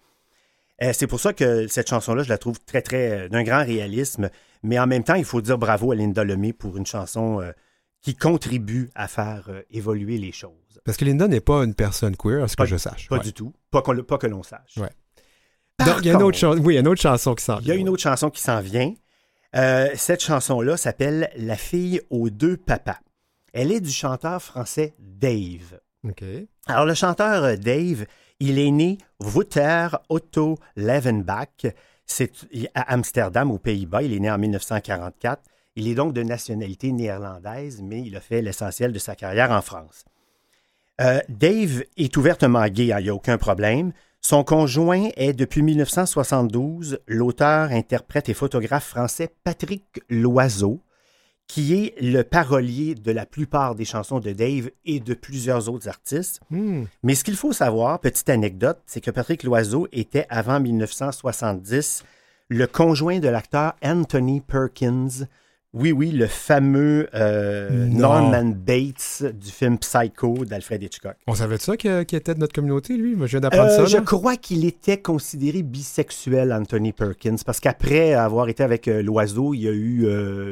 Euh, c'est pour ça que cette chanson-là, je la trouve très, très euh, d'un grand réalisme, mais en même temps, il faut dire bravo à Linda Lemay pour une chanson euh, qui contribue à faire euh, évoluer les choses. Parce que Linda n'est pas une personne queer, à ce que je sache. Pas Ouais. du tout. Pas, pas que l'on sache. Ouais. Donc, il y a une autre chanson. Oui, il y a une autre chanson qui s'en Il y a une autre chanson qui s'en vient. Cette chanson-là s'appelle La fille aux deux papas. Elle est du chanteur français Dave. OK. Alors, le chanteur Dave, il est né Wouter Otto Levenbach. À Amsterdam, aux Pays-Bas. Il est né en 1944. Il est donc de nationalité néerlandaise, mais il a fait l'essentiel de sa carrière en France. Euh, Dave est ouvertement gay, hein, il n'y a aucun problème. Son conjoint est depuis 1972 l'auteur, interprète et photographe français Patrick Loiseau, qui est le parolier de la plupart des chansons de Dave et de plusieurs autres artistes. Hmm. Mais ce qu'il faut savoir, petite anecdote, c'est que Patrick Loiseau était avant 1970 le conjoint de l'acteur Anthony Perkins. Oui, oui, le fameux euh. Norman Bates du film Psycho d'Alfred Hitchcock. On savait de ça qu'il était de notre communauté, lui? Moi, je viens d'apprendre Euh, ça. je crois qu'il était considéré bisexuel, Anthony Perkins, parce qu'après avoir été avec euh, l'oiseau, il y a eu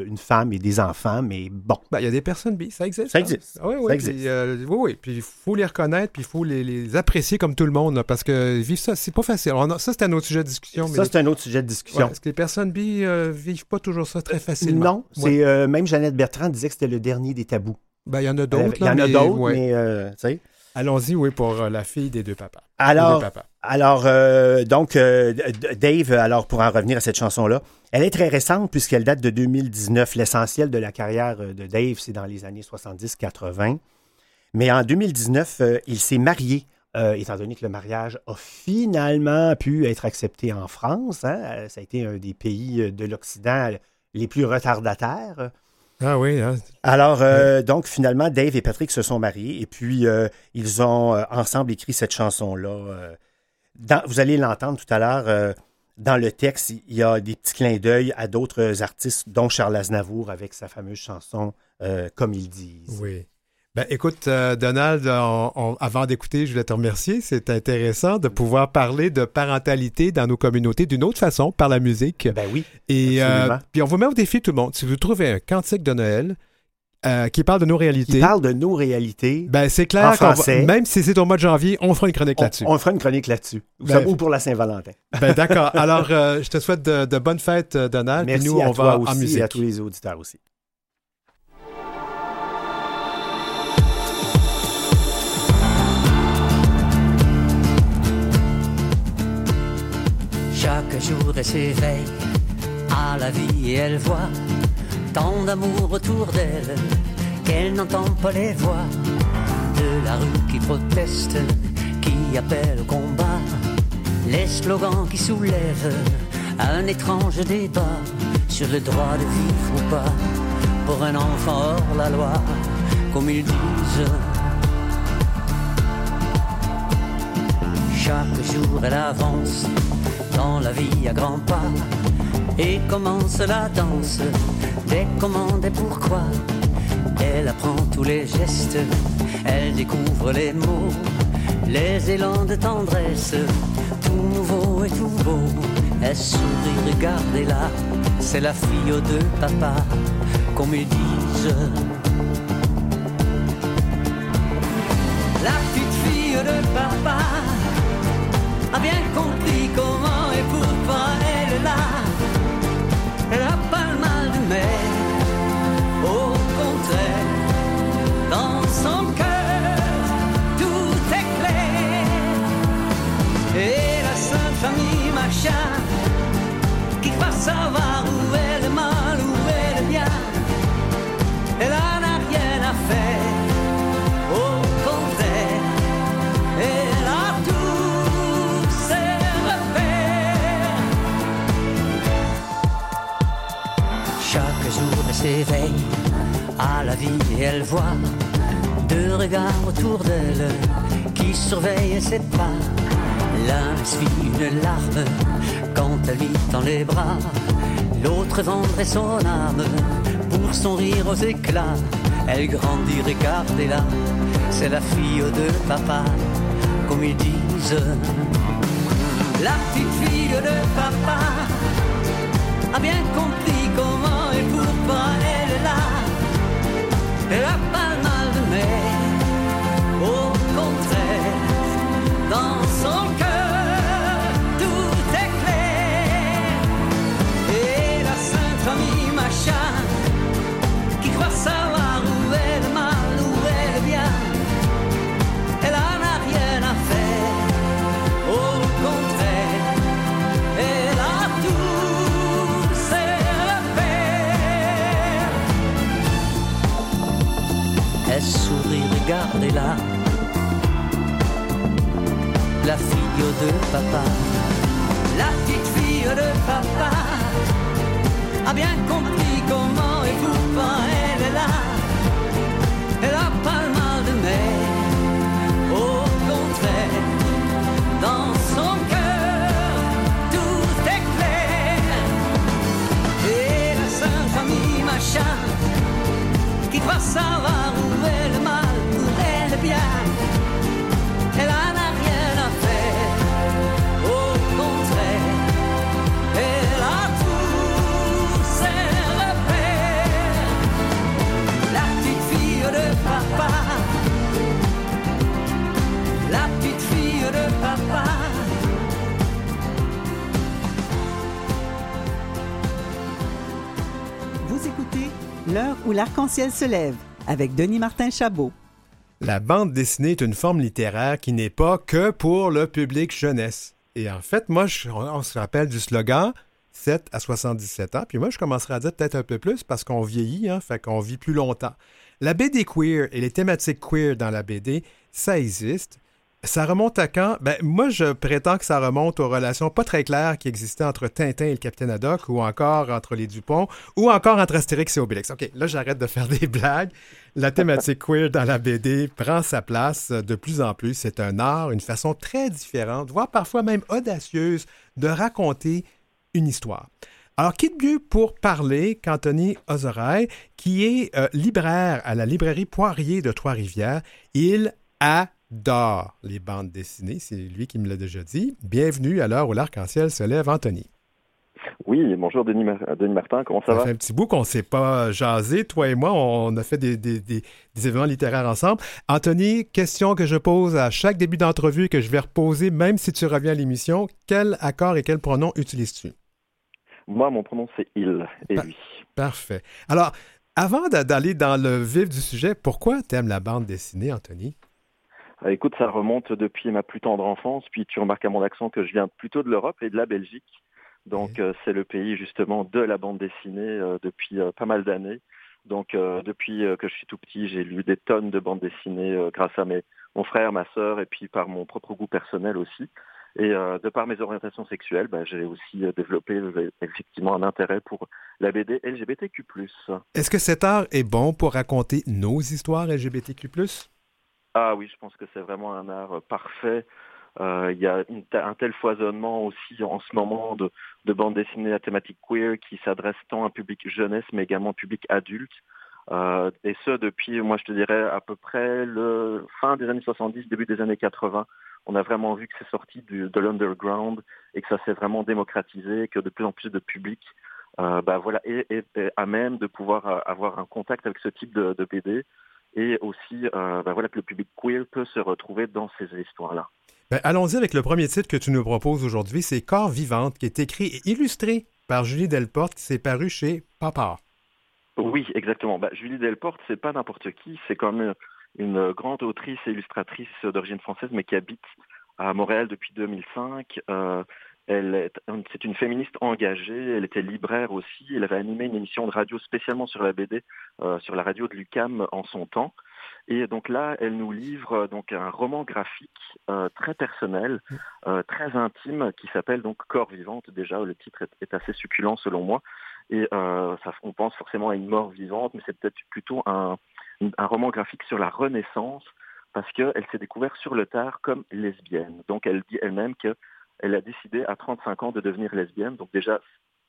une femme et des enfants, mais bon. Ben, il y a des personnes bi, ça existe. Ça hein? existe. Ah oui, oui, Ça existe. oui, oui. Puis il faut les reconnaître, puis il faut les, les apprécier comme tout le monde, là, parce que vivre ça, c'est pas facile. A- ça, c'est un autre sujet de discussion. mais Ça, les- c'est un autre sujet de ouais, discussion. parce que les personnes bi vivent pas toujours ça très facilement? Non, Ouais. c'est euh, même Jeannette Bertrand disait que c'était le dernier des tabous. Ben, il y en a d'autres. Il y en a d'autres, ouais. mais euh, tu sais. Allons-y, oui, pour euh, la fille des deux papas. Alors, Des deux papas. Alors, euh, donc, euh, Dave, alors pour en revenir à cette chanson-là, elle est très récente puisqu'elle date de 2019. L'essentiel de la carrière de Dave, c'est dans les années 70-80. Mais en 2019, euh, il s'est marié, étant donné que le mariage a finalement pu être accepté en France. hein. Ça a été un des pays de l'Occident les plus retardataires. Ah oui, hein. Alors, euh, donc, finalement, Dave et Patrick se sont mariés et puis euh, ils ont euh, ensemble écrit cette chanson-là. vous allez l'entendre tout à l'heure. dans le texte, il y a des petits clins d'œil à d'autres artistes, dont Charles Aznavour avec sa fameuse chanson Comme ils disent. oui. Ben, écoute, euh, Donald, on- on- avant d'écouter, je voulais te remercier. C'est intéressant de pouvoir parler de parentalité dans nos communautés d'une autre façon, par la musique. Ben oui. Et euh, puis on vous met au défi tout le monde. Si vous trouvez un cantique de Noël euh, qui parle de nos réalités, Il parle de nos réalités. ben c'est en clair va- français. même si c'est au mois de janvier, on fera une chronique On, là-dessus. on fera une chronique là-dessus. Ou Ben, ou pour la Saint-Valentin. Ben d'accord. Alors, euh, je te souhaite de, de bonnes fêtes, Donald. Merci nous, à on toi va aussi en musique. et à tous les auditeurs aussi. Chaque jour elle s'éveille à la vie et elle voit tant d'amour autour d'elle qu'elle n'entend pas les voix de la rue qui proteste, qui appelle au combat, les slogans qui soulèvent un étrange débat sur le droit de vivre ou pas pour un enfant hors la loi, comme ils disent. Chaque jour elle avance dans la vie à grands pas et commence la danse des commandes et pourquoi. Elle apprend tous les gestes, elle découvre les mots, les élans de tendresse, tout nouveau et tout beau. Elle sourit, regardez-la, c'est la fille aux deux papas, comme ils disent. La petite fille de papa a bien s'éveille à la vie et elle voit deux regards autour d'elle qui surveillent ses pas. L'un essuie une larme quand elle lui tend les bras. L'autre vendrait son âme pour son rire aux éclats. Elle grandit, regardez-la, c'est la fille aux deux papas, comme ils disent. La petite fille de papa a bien compris comment et pourquoi elle est là. Elle a pas mal de mer, au contraire, dans son cœur, regardez-la, la fille aux deux papas, la petite fille de papa a bien compris comment et pourquoi elle est là. Elle a pas le mal de mer, au contraire, dans son cœur, tout est clair. Et la sainte famille machin, qui croit savoir où est l'arc-en-ciel se lève avec Denis Martin Chabot. La bande dessinée est une forme littéraire qui n'est pas que pour le public jeunesse. Et en fait, moi, on se rappelle du slogan 7 à 77 ans. Puis moi, je commencerai à dire peut-être un peu plus parce qu'on vieillit, hein, fait qu'on vit plus longtemps. La BD queer et les thématiques queer dans la BD, ça existe. Ça remonte à quand? Ben, moi, je prétends que ça remonte aux relations pas très claires qui existaient entre Tintin et le Capitaine Haddock, ou encore entre les Dupont, ou encore entre Astérix et Obélix. OK, là, j'arrête de faire des blagues. La thématique queer dans la BD prend sa place de plus en plus. C'est un art, une façon très différente, voire parfois même audacieuse, de raconter une histoire. Alors, qui de mieux pour parler qu'Anthony Ozoraï, qui est euh, libraire à la librairie Poirier de Trois-Rivières. Il adore les bandes dessinées, c'est lui qui me l'a déjà dit. Bienvenue à l'heure où l'arc-en-ciel se lève, Anthony. Oui, bonjour Denis, Mar- Denis Martin, comment ça, Ça va? fait un petit bout qu'on ne s'est pas jasé, toi et moi, on a fait des, des- des- des événements littéraires ensemble. Anthony, question que je pose à chaque début d'entrevue et que je vais reposer même si tu reviens à l'émission, quel accord et quel pronom utilises-tu? Moi, mon pronom c'est il et lui. Parfait. Alors, avant d'a- d'aller dans le vif du sujet, pourquoi t'aimes la bande dessinée, Anthony? Euh, écoute, ça remonte depuis ma plus tendre enfance, puis tu remarques à mon accent que je viens plutôt de l'Europe et de la Belgique. Donc euh, c'est le pays justement de la bande dessinée euh, depuis euh, pas mal d'années. Donc depuis que je suis tout petit, j'ai lu des tonnes de bandes dessinées grâce à mes, mon frère, ma sœur et puis par mon propre goût personnel aussi. Et de par mes orientations sexuelles, bah, j'ai aussi développé effectivement un intérêt pour la BD LGBTQ+. Est-ce que cet art est bon pour raconter nos histoires LGBTQ+. Ah oui, je pense que c'est vraiment un art euh, parfait. Euh, Il y a un tel foisonnement aussi en ce moment de, de bandes dessinées à thématique queer qui s'adressent tant à un public jeunesse mais également au public adulte. Euh, et ce depuis, moi je te dirais, à peu près le fin des années 70, début des années 80. On a vraiment vu que c'est sorti de l'underground et que ça s'est vraiment démocratisé, que de plus en plus de public bah, voilà, est, est- est à même de pouvoir avoir un contact avec ce type de BD et aussi euh, bah, voilà, que le public queer peut se retrouver dans ces histoires-là. Ben, Allons-y avec le premier titre que tu nous proposes aujourd'hui. C'est Corps vivante, qui est écrit et illustré par Julie Delporte, qui s'est paru chez Papa. Oui, exactement. Bah, Julie Delporte, c'est pas n'importe qui, c'est quand même une grande autrice et illustratrice d'origine française, mais qui habite à Montréal depuis 2005. Euh, elle est, c'est une féministe engagée, elle était libraire aussi, elle avait animé une émission de radio spécialement sur la BD, euh, sur la radio de l'UCAM en son temps. Et donc là, elle nous livre euh, donc un roman graphique euh, très personnel, euh, très intime, qui s'appelle donc Corps vivante. Déjà, le titre est, est assez succulent selon moi. Et euh, ça, on pense forcément à une mort vivante, mais c'est peut-être plutôt un, un roman graphique sur la Renaissance, parce qu'elle s'est découverte sur le tard comme lesbienne. Donc elle dit elle-même qu'elle a décidé à 35 ans de devenir lesbienne. Donc déjà,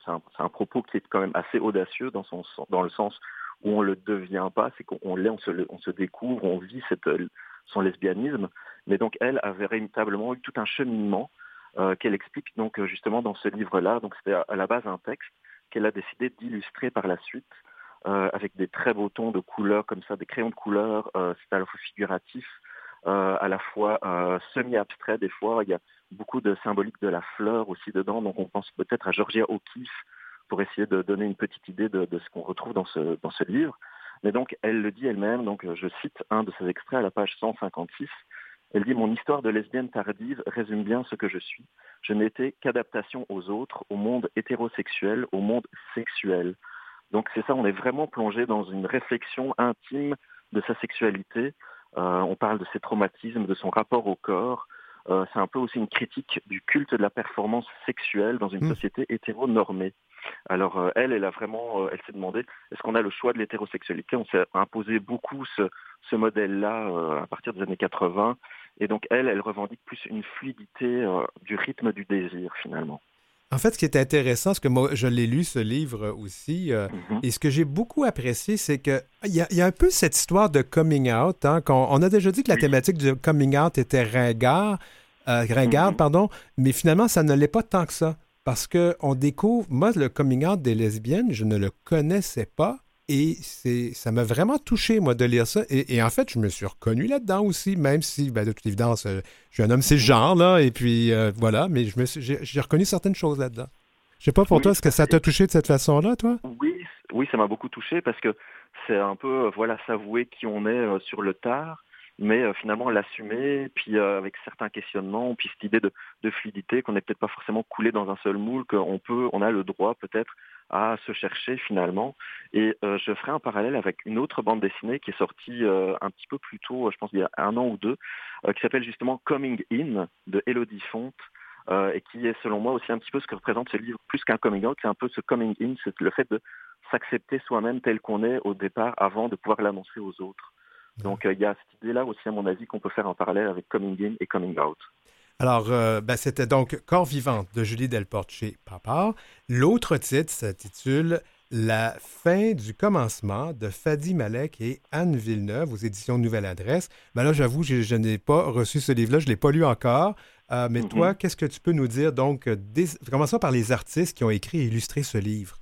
c'est un, propos qui est quand même assez audacieux dans, le sens où on le devient pas, c'est qu'on l'est, on se, on se découvre, on vit son lesbianisme. Mais donc elle avait véritablement eu tout un cheminement euh, qu'elle explique donc justement dans ce livre-là. Donc c'était à, la base un texte qu'elle a décidé d'illustrer par la suite euh, avec des très beaux tons de couleurs comme ça, des crayons de couleurs. Euh, c'est à la fois figuratif, euh, à la fois euh, semi-abstrait des fois. Il y a beaucoup de symbolique de la fleur aussi dedans. Donc on pense peut-être à Georgia O'Keeffe pour essayer de donner une petite idée de, ce qu'on retrouve dans ce, dans ce livre. Mais donc elle le dit elle-même, donc je cite un de ses extraits à la page 156. Elle dit Mon histoire de lesbienne tardive résume bien ce que je suis. Je n'étais qu'adaptation aux autres, au monde hétérosexuel, au monde sexuel. Donc c'est ça, on est vraiment plongé dans une réflexion intime de sa sexualité. Euh, on parle de ses traumatismes, de son rapport au corps. Euh, c'est un peu aussi une critique du culte de la performance sexuelle dans une mmh. société hétéronormée. Alors euh, elle, elle a vraiment, elle s'est demandé, est-ce qu'on a le choix de l'hétérosexualité? On s'est imposé beaucoup ce, ce modèle-là euh, à partir des années 80. Et donc elle, elle revendique plus une fluidité euh, du rythme du désir finalement. En fait, ce qui est intéressant, parce que moi, je l'ai lu, ce livre aussi, euh, mm -hmm. et ce que j'ai beaucoup apprécié, c'est qu'il y, a, y a un peu cette histoire de coming out. Hein, on, on, a déjà dit que la thématique du coming out était ringard, euh, ringarde, mm -hmm. pardon, mais finalement, ça ne l'est pas tant que ça. Parce qu'on découvre, moi, le coming out des lesbiennes, je ne le connaissais pas. Et ça m'a vraiment touché, moi, de lire ça. Et, et, en fait, je me suis reconnu là-dedans aussi, même si, ben, de toute évidence, euh, je suis un homme cisgenre, là, et puis euh, voilà, mais j'ai reconnu certaines choses là-dedans. Je sais pas pour oui, toi, est-ce que ça t'a touché de cette façon-là, toi? Oui, oui, ça m'a beaucoup touché parce que c'est un peu, voilà, s'avouer qui on est euh, sur le tard. mais euh, finalement l'assumer, puis euh, avec certains questionnements, puis cette idée de, fluidité, qu'on n'est peut-être pas forcément coulé dans un seul moule, qu'on peut, on a le droit peut-être à se chercher finalement. Et euh, je ferai un parallèle avec une autre bande dessinée qui est sortie un petit peu plus tôt, je pense il y a un an ou deux, qui s'appelle justement Coming In de Elodie Font. et qui est selon moi aussi un petit peu ce que représente ce livre, plus qu'un coming out, c'est un peu ce coming in, c'est le fait de s'accepter soi-même tel qu'on est au départ avant de pouvoir l'annoncer aux autres. Donc, euh, il y a cette idée-là aussi, à mon avis, qu'on peut faire en parallèle avec Coming In et Coming Out. Alors, euh, ben, c'était donc Corps vivante de Julie Delporte chez Papa. L'autre titre s'intitule La fin du commencement de Fadi Malek et Anne Villeneuve aux éditions Nouvelle Adresse. Ben là, j'avoue, je, n'ai pas reçu ce livre-là, je ne l'ai pas lu encore. Euh, mais mm-hmm. toi, qu'est-ce que tu peux nous dire? Donc, commençons par les artistes qui ont écrit et illustré ce livre.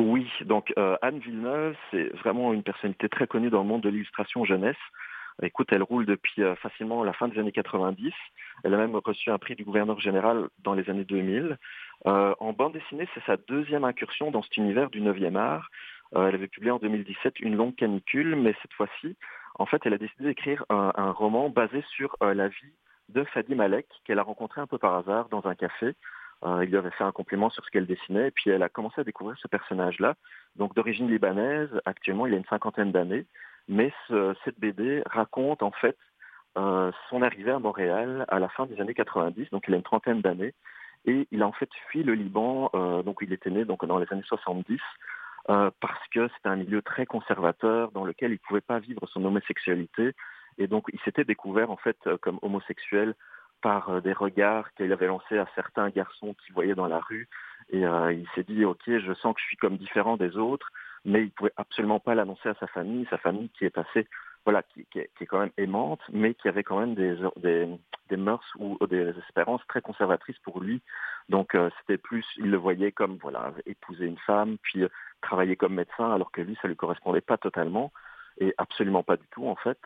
Oui, donc euh, Anne Villeneuve, c'est vraiment une personnalité très connue dans le monde de l'illustration jeunesse. Écoute, elle roule depuis euh, facilement la fin des années 90. Elle a même reçu un prix du gouverneur général dans les années 2000. Euh, en bande dessinée, c'est sa deuxième incursion dans cet univers du 9e art. elle avait publié en 2017 Une longue canicule, mais cette fois-ci, en fait, elle a décidé d'écrire un, roman basé sur la vie de Fadi Malek, qu'elle a rencontré un peu par hasard dans un café. Euh, il lui avait fait un compliment sur ce qu'elle dessinait, et puis elle a commencé à découvrir ce personnage-là. Donc d'origine libanaise, actuellement il a une cinquantaine d'années, mais cette BD raconte en fait euh, son arrivée à Montréal à la fin des années 90, donc il a une trentaine d'années, et il a en fait fui le Liban, euh, donc il était né donc dans les années 70, parce que c'était un milieu très conservateur dans lequel il ne pouvait pas vivre son homosexualité, et donc il s'était découvert en fait comme homosexuel par euh, des regards qu'il avait lancés à certains garçons qu'il voyait dans la rue. Et euh, il s'est dit, OK, je sens que je suis comme différent des autres, mais il pouvait absolument pas l'annoncer à sa famille, sa famille qui est assez, voilà, qui, est, quand même aimante, mais qui avait quand même des, des, mœurs ou des espérances très conservatrices pour lui. Donc euh, c'était plus, il le voyait comme, voilà, épouser une femme, puis travailler comme médecin, alors que lui, ça lui correspondait pas totalement, et absolument pas du tout, en fait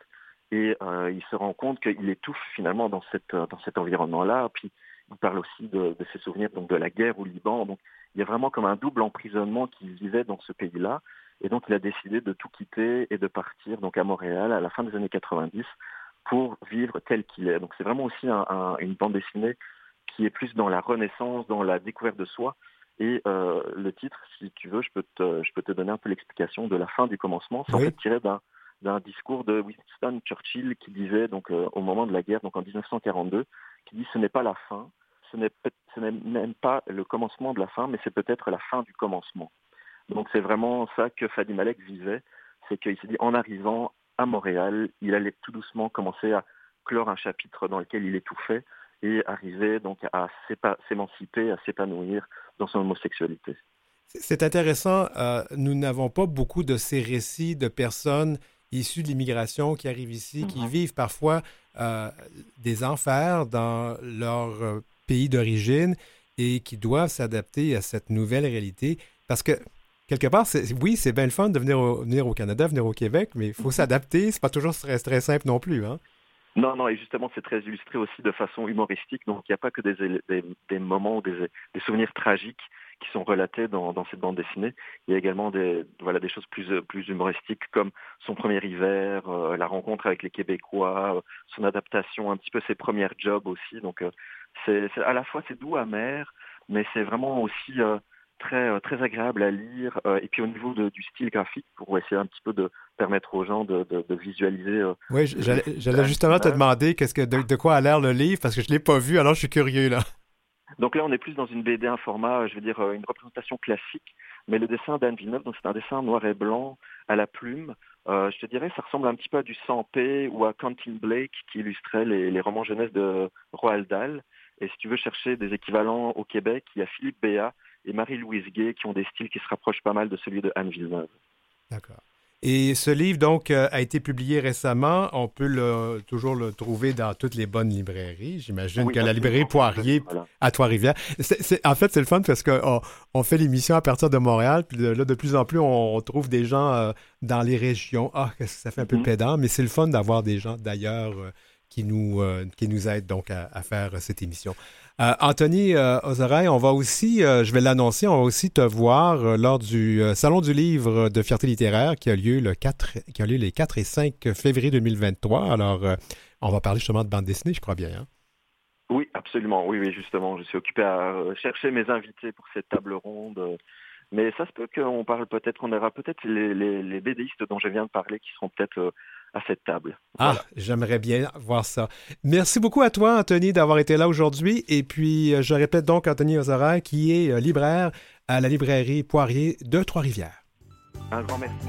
et euh, il se rend compte qu'il étouffe finalement dans, cette, dans cet environnement-là. Puis il parle aussi de, ses souvenirs donc de la guerre au Liban. Donc il y a vraiment comme un double emprisonnement qu'il vivait dans ce pays-là. Et donc il a décidé de tout quitter et de partir donc à Montréal à la fin des années 90 pour vivre tel qu'il est. Donc c'est vraiment aussi une bande dessinée qui est plus dans la renaissance, dans la découverte de soi. Et euh, le titre, si tu veux, je peux te, je peux te donner un peu l'explication de la fin du commencement. C'est en fait tiré d'un d'un discours de Winston Churchill qui disait, donc euh, au moment de la guerre, donc en 1942, qui dit ce n'est pas la fin, ce n'est même pas le commencement de la fin, mais c'est peut-être la fin du commencement. Donc c'est vraiment ça que Fadi Malek vivait, c'est qu'il s'est dit en arrivant à Montréal, il allait tout doucement commencer à clore un chapitre dans lequel il étouffait et arriver donc à s'émanciper, à s'épanouir dans son homosexualité. C'est intéressant. Euh, nous n'avons pas beaucoup de ces récits de personnes issus de l'immigration qui arrivent ici, qui mhm. vivent parfois euh, des enfers dans leur euh, pays d'origine et qui doivent s'adapter à cette nouvelle réalité. Parce que, quelque part, oui, c'est bien le fun de venir au, venir au Canada, venir au Québec, mais il faut mhm. s'adapter. C'est pas toujours très, très simple non plus. Hein? Non, non, et justement, c'est très illustré aussi de façon humoristique. Donc, il n'y a pas que des, des, moments, des, des souvenirs tragiques qui sont relatés dans, cette bande dessinée. Il y a également des, voilà, des choses plus, plus humoristiques comme son premier hiver, euh, la rencontre avec les Québécois, euh, son adaptation, un petit peu ses premiers jobs aussi. Donc euh, c'est, à la fois c'est doux, amer, mais c'est vraiment aussi très, très agréable à lire. et puis au niveau du style graphique, pour essayer un petit peu de permettre aux gens de, visualiser. oui, j'allais, justement te demander qu'est-ce que, de, de, quoi a l'air le livre, parce que je ne l'ai pas vu, alors je suis curieux là. Donc là, on est plus dans une BD, un format, je veux dire, euh, une représentation classique. Mais le dessin d'Anne Villeneuve, donc c'est un dessin noir et blanc à la plume. Euh, je te dirais, ça ressemble un petit peu à du Sampé ou à Quentin Blake qui illustrait les, romans jeunesse de Roald Dahl. Et si tu veux chercher des équivalents au Québec, il y a Philippe Béat et Marie-Louise Gay qui ont des styles qui se rapprochent pas mal de celui de Anne Villeneuve. D'accord. Et ce livre, donc, euh, a été publié récemment. On peut le, toujours le trouver dans toutes les bonnes librairies. J'imagine que la librairie Poirier à Trois-Rivières. en fait, c'est le fun parce qu'on on fait l'émission à partir de Montréal. Puis là, de plus en plus, on, trouve des gens euh, dans les régions. Ah, ça fait un peu mm-hmm. pédant, mais c'est le fun d'avoir des gens d'ailleurs euh, qui, nous, qui nous aident donc à, faire cette émission. Euh, Anthony euh, on va aussi, euh, je vais l'annoncer, on va aussi te voir euh, lors du Salon du livre de fierté littéraire qui a lieu le 4, qui a lieu les 4 et 5 février 2023. Alors, on va parler justement de bande dessinée, je crois bien. Hein? Oui, absolument. Oui, oui, justement, je suis occupé à chercher mes invités pour cette table ronde. Mais ça se peut qu'on parle peut-être, qu'on aura peut-être les, les, les BDistes dont je viens de parler qui seront peut-être à cette table. Ah, j'aimerais bien voir ça. Merci beaucoup à toi, Anthony, d'avoir été là aujourd'hui. Et puis, euh, je répète donc Anthony Ozara, qui est euh, libraire à la librairie Poirier de Trois-Rivières. Un grand merci.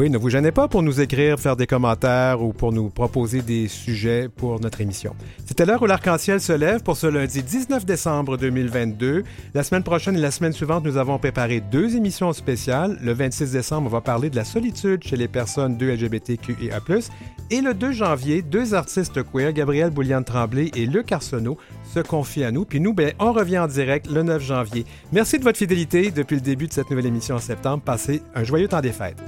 Oui, ne vous gênez pas pour nous écrire, faire des commentaires ou pour nous proposer des sujets pour notre émission. C'était l'heure où l'arc-en-ciel se lève pour ce lundi 19 décembre 2022. La semaine prochaine et la semaine suivante, nous avons préparé deux émissions spéciales. Le 26 décembre, on va parler de la solitude chez les personnes de LGBTQIA+. Et le 2 janvier, deux artistes queer, Gabriel Bouliane-Tremblay et Luc Arsenault, se confient à nous. Puis nous, ben, on revient en direct le 9 janvier. Merci de votre fidélité depuis le début de cette nouvelle émission en septembre. Passez un joyeux temps des fêtes.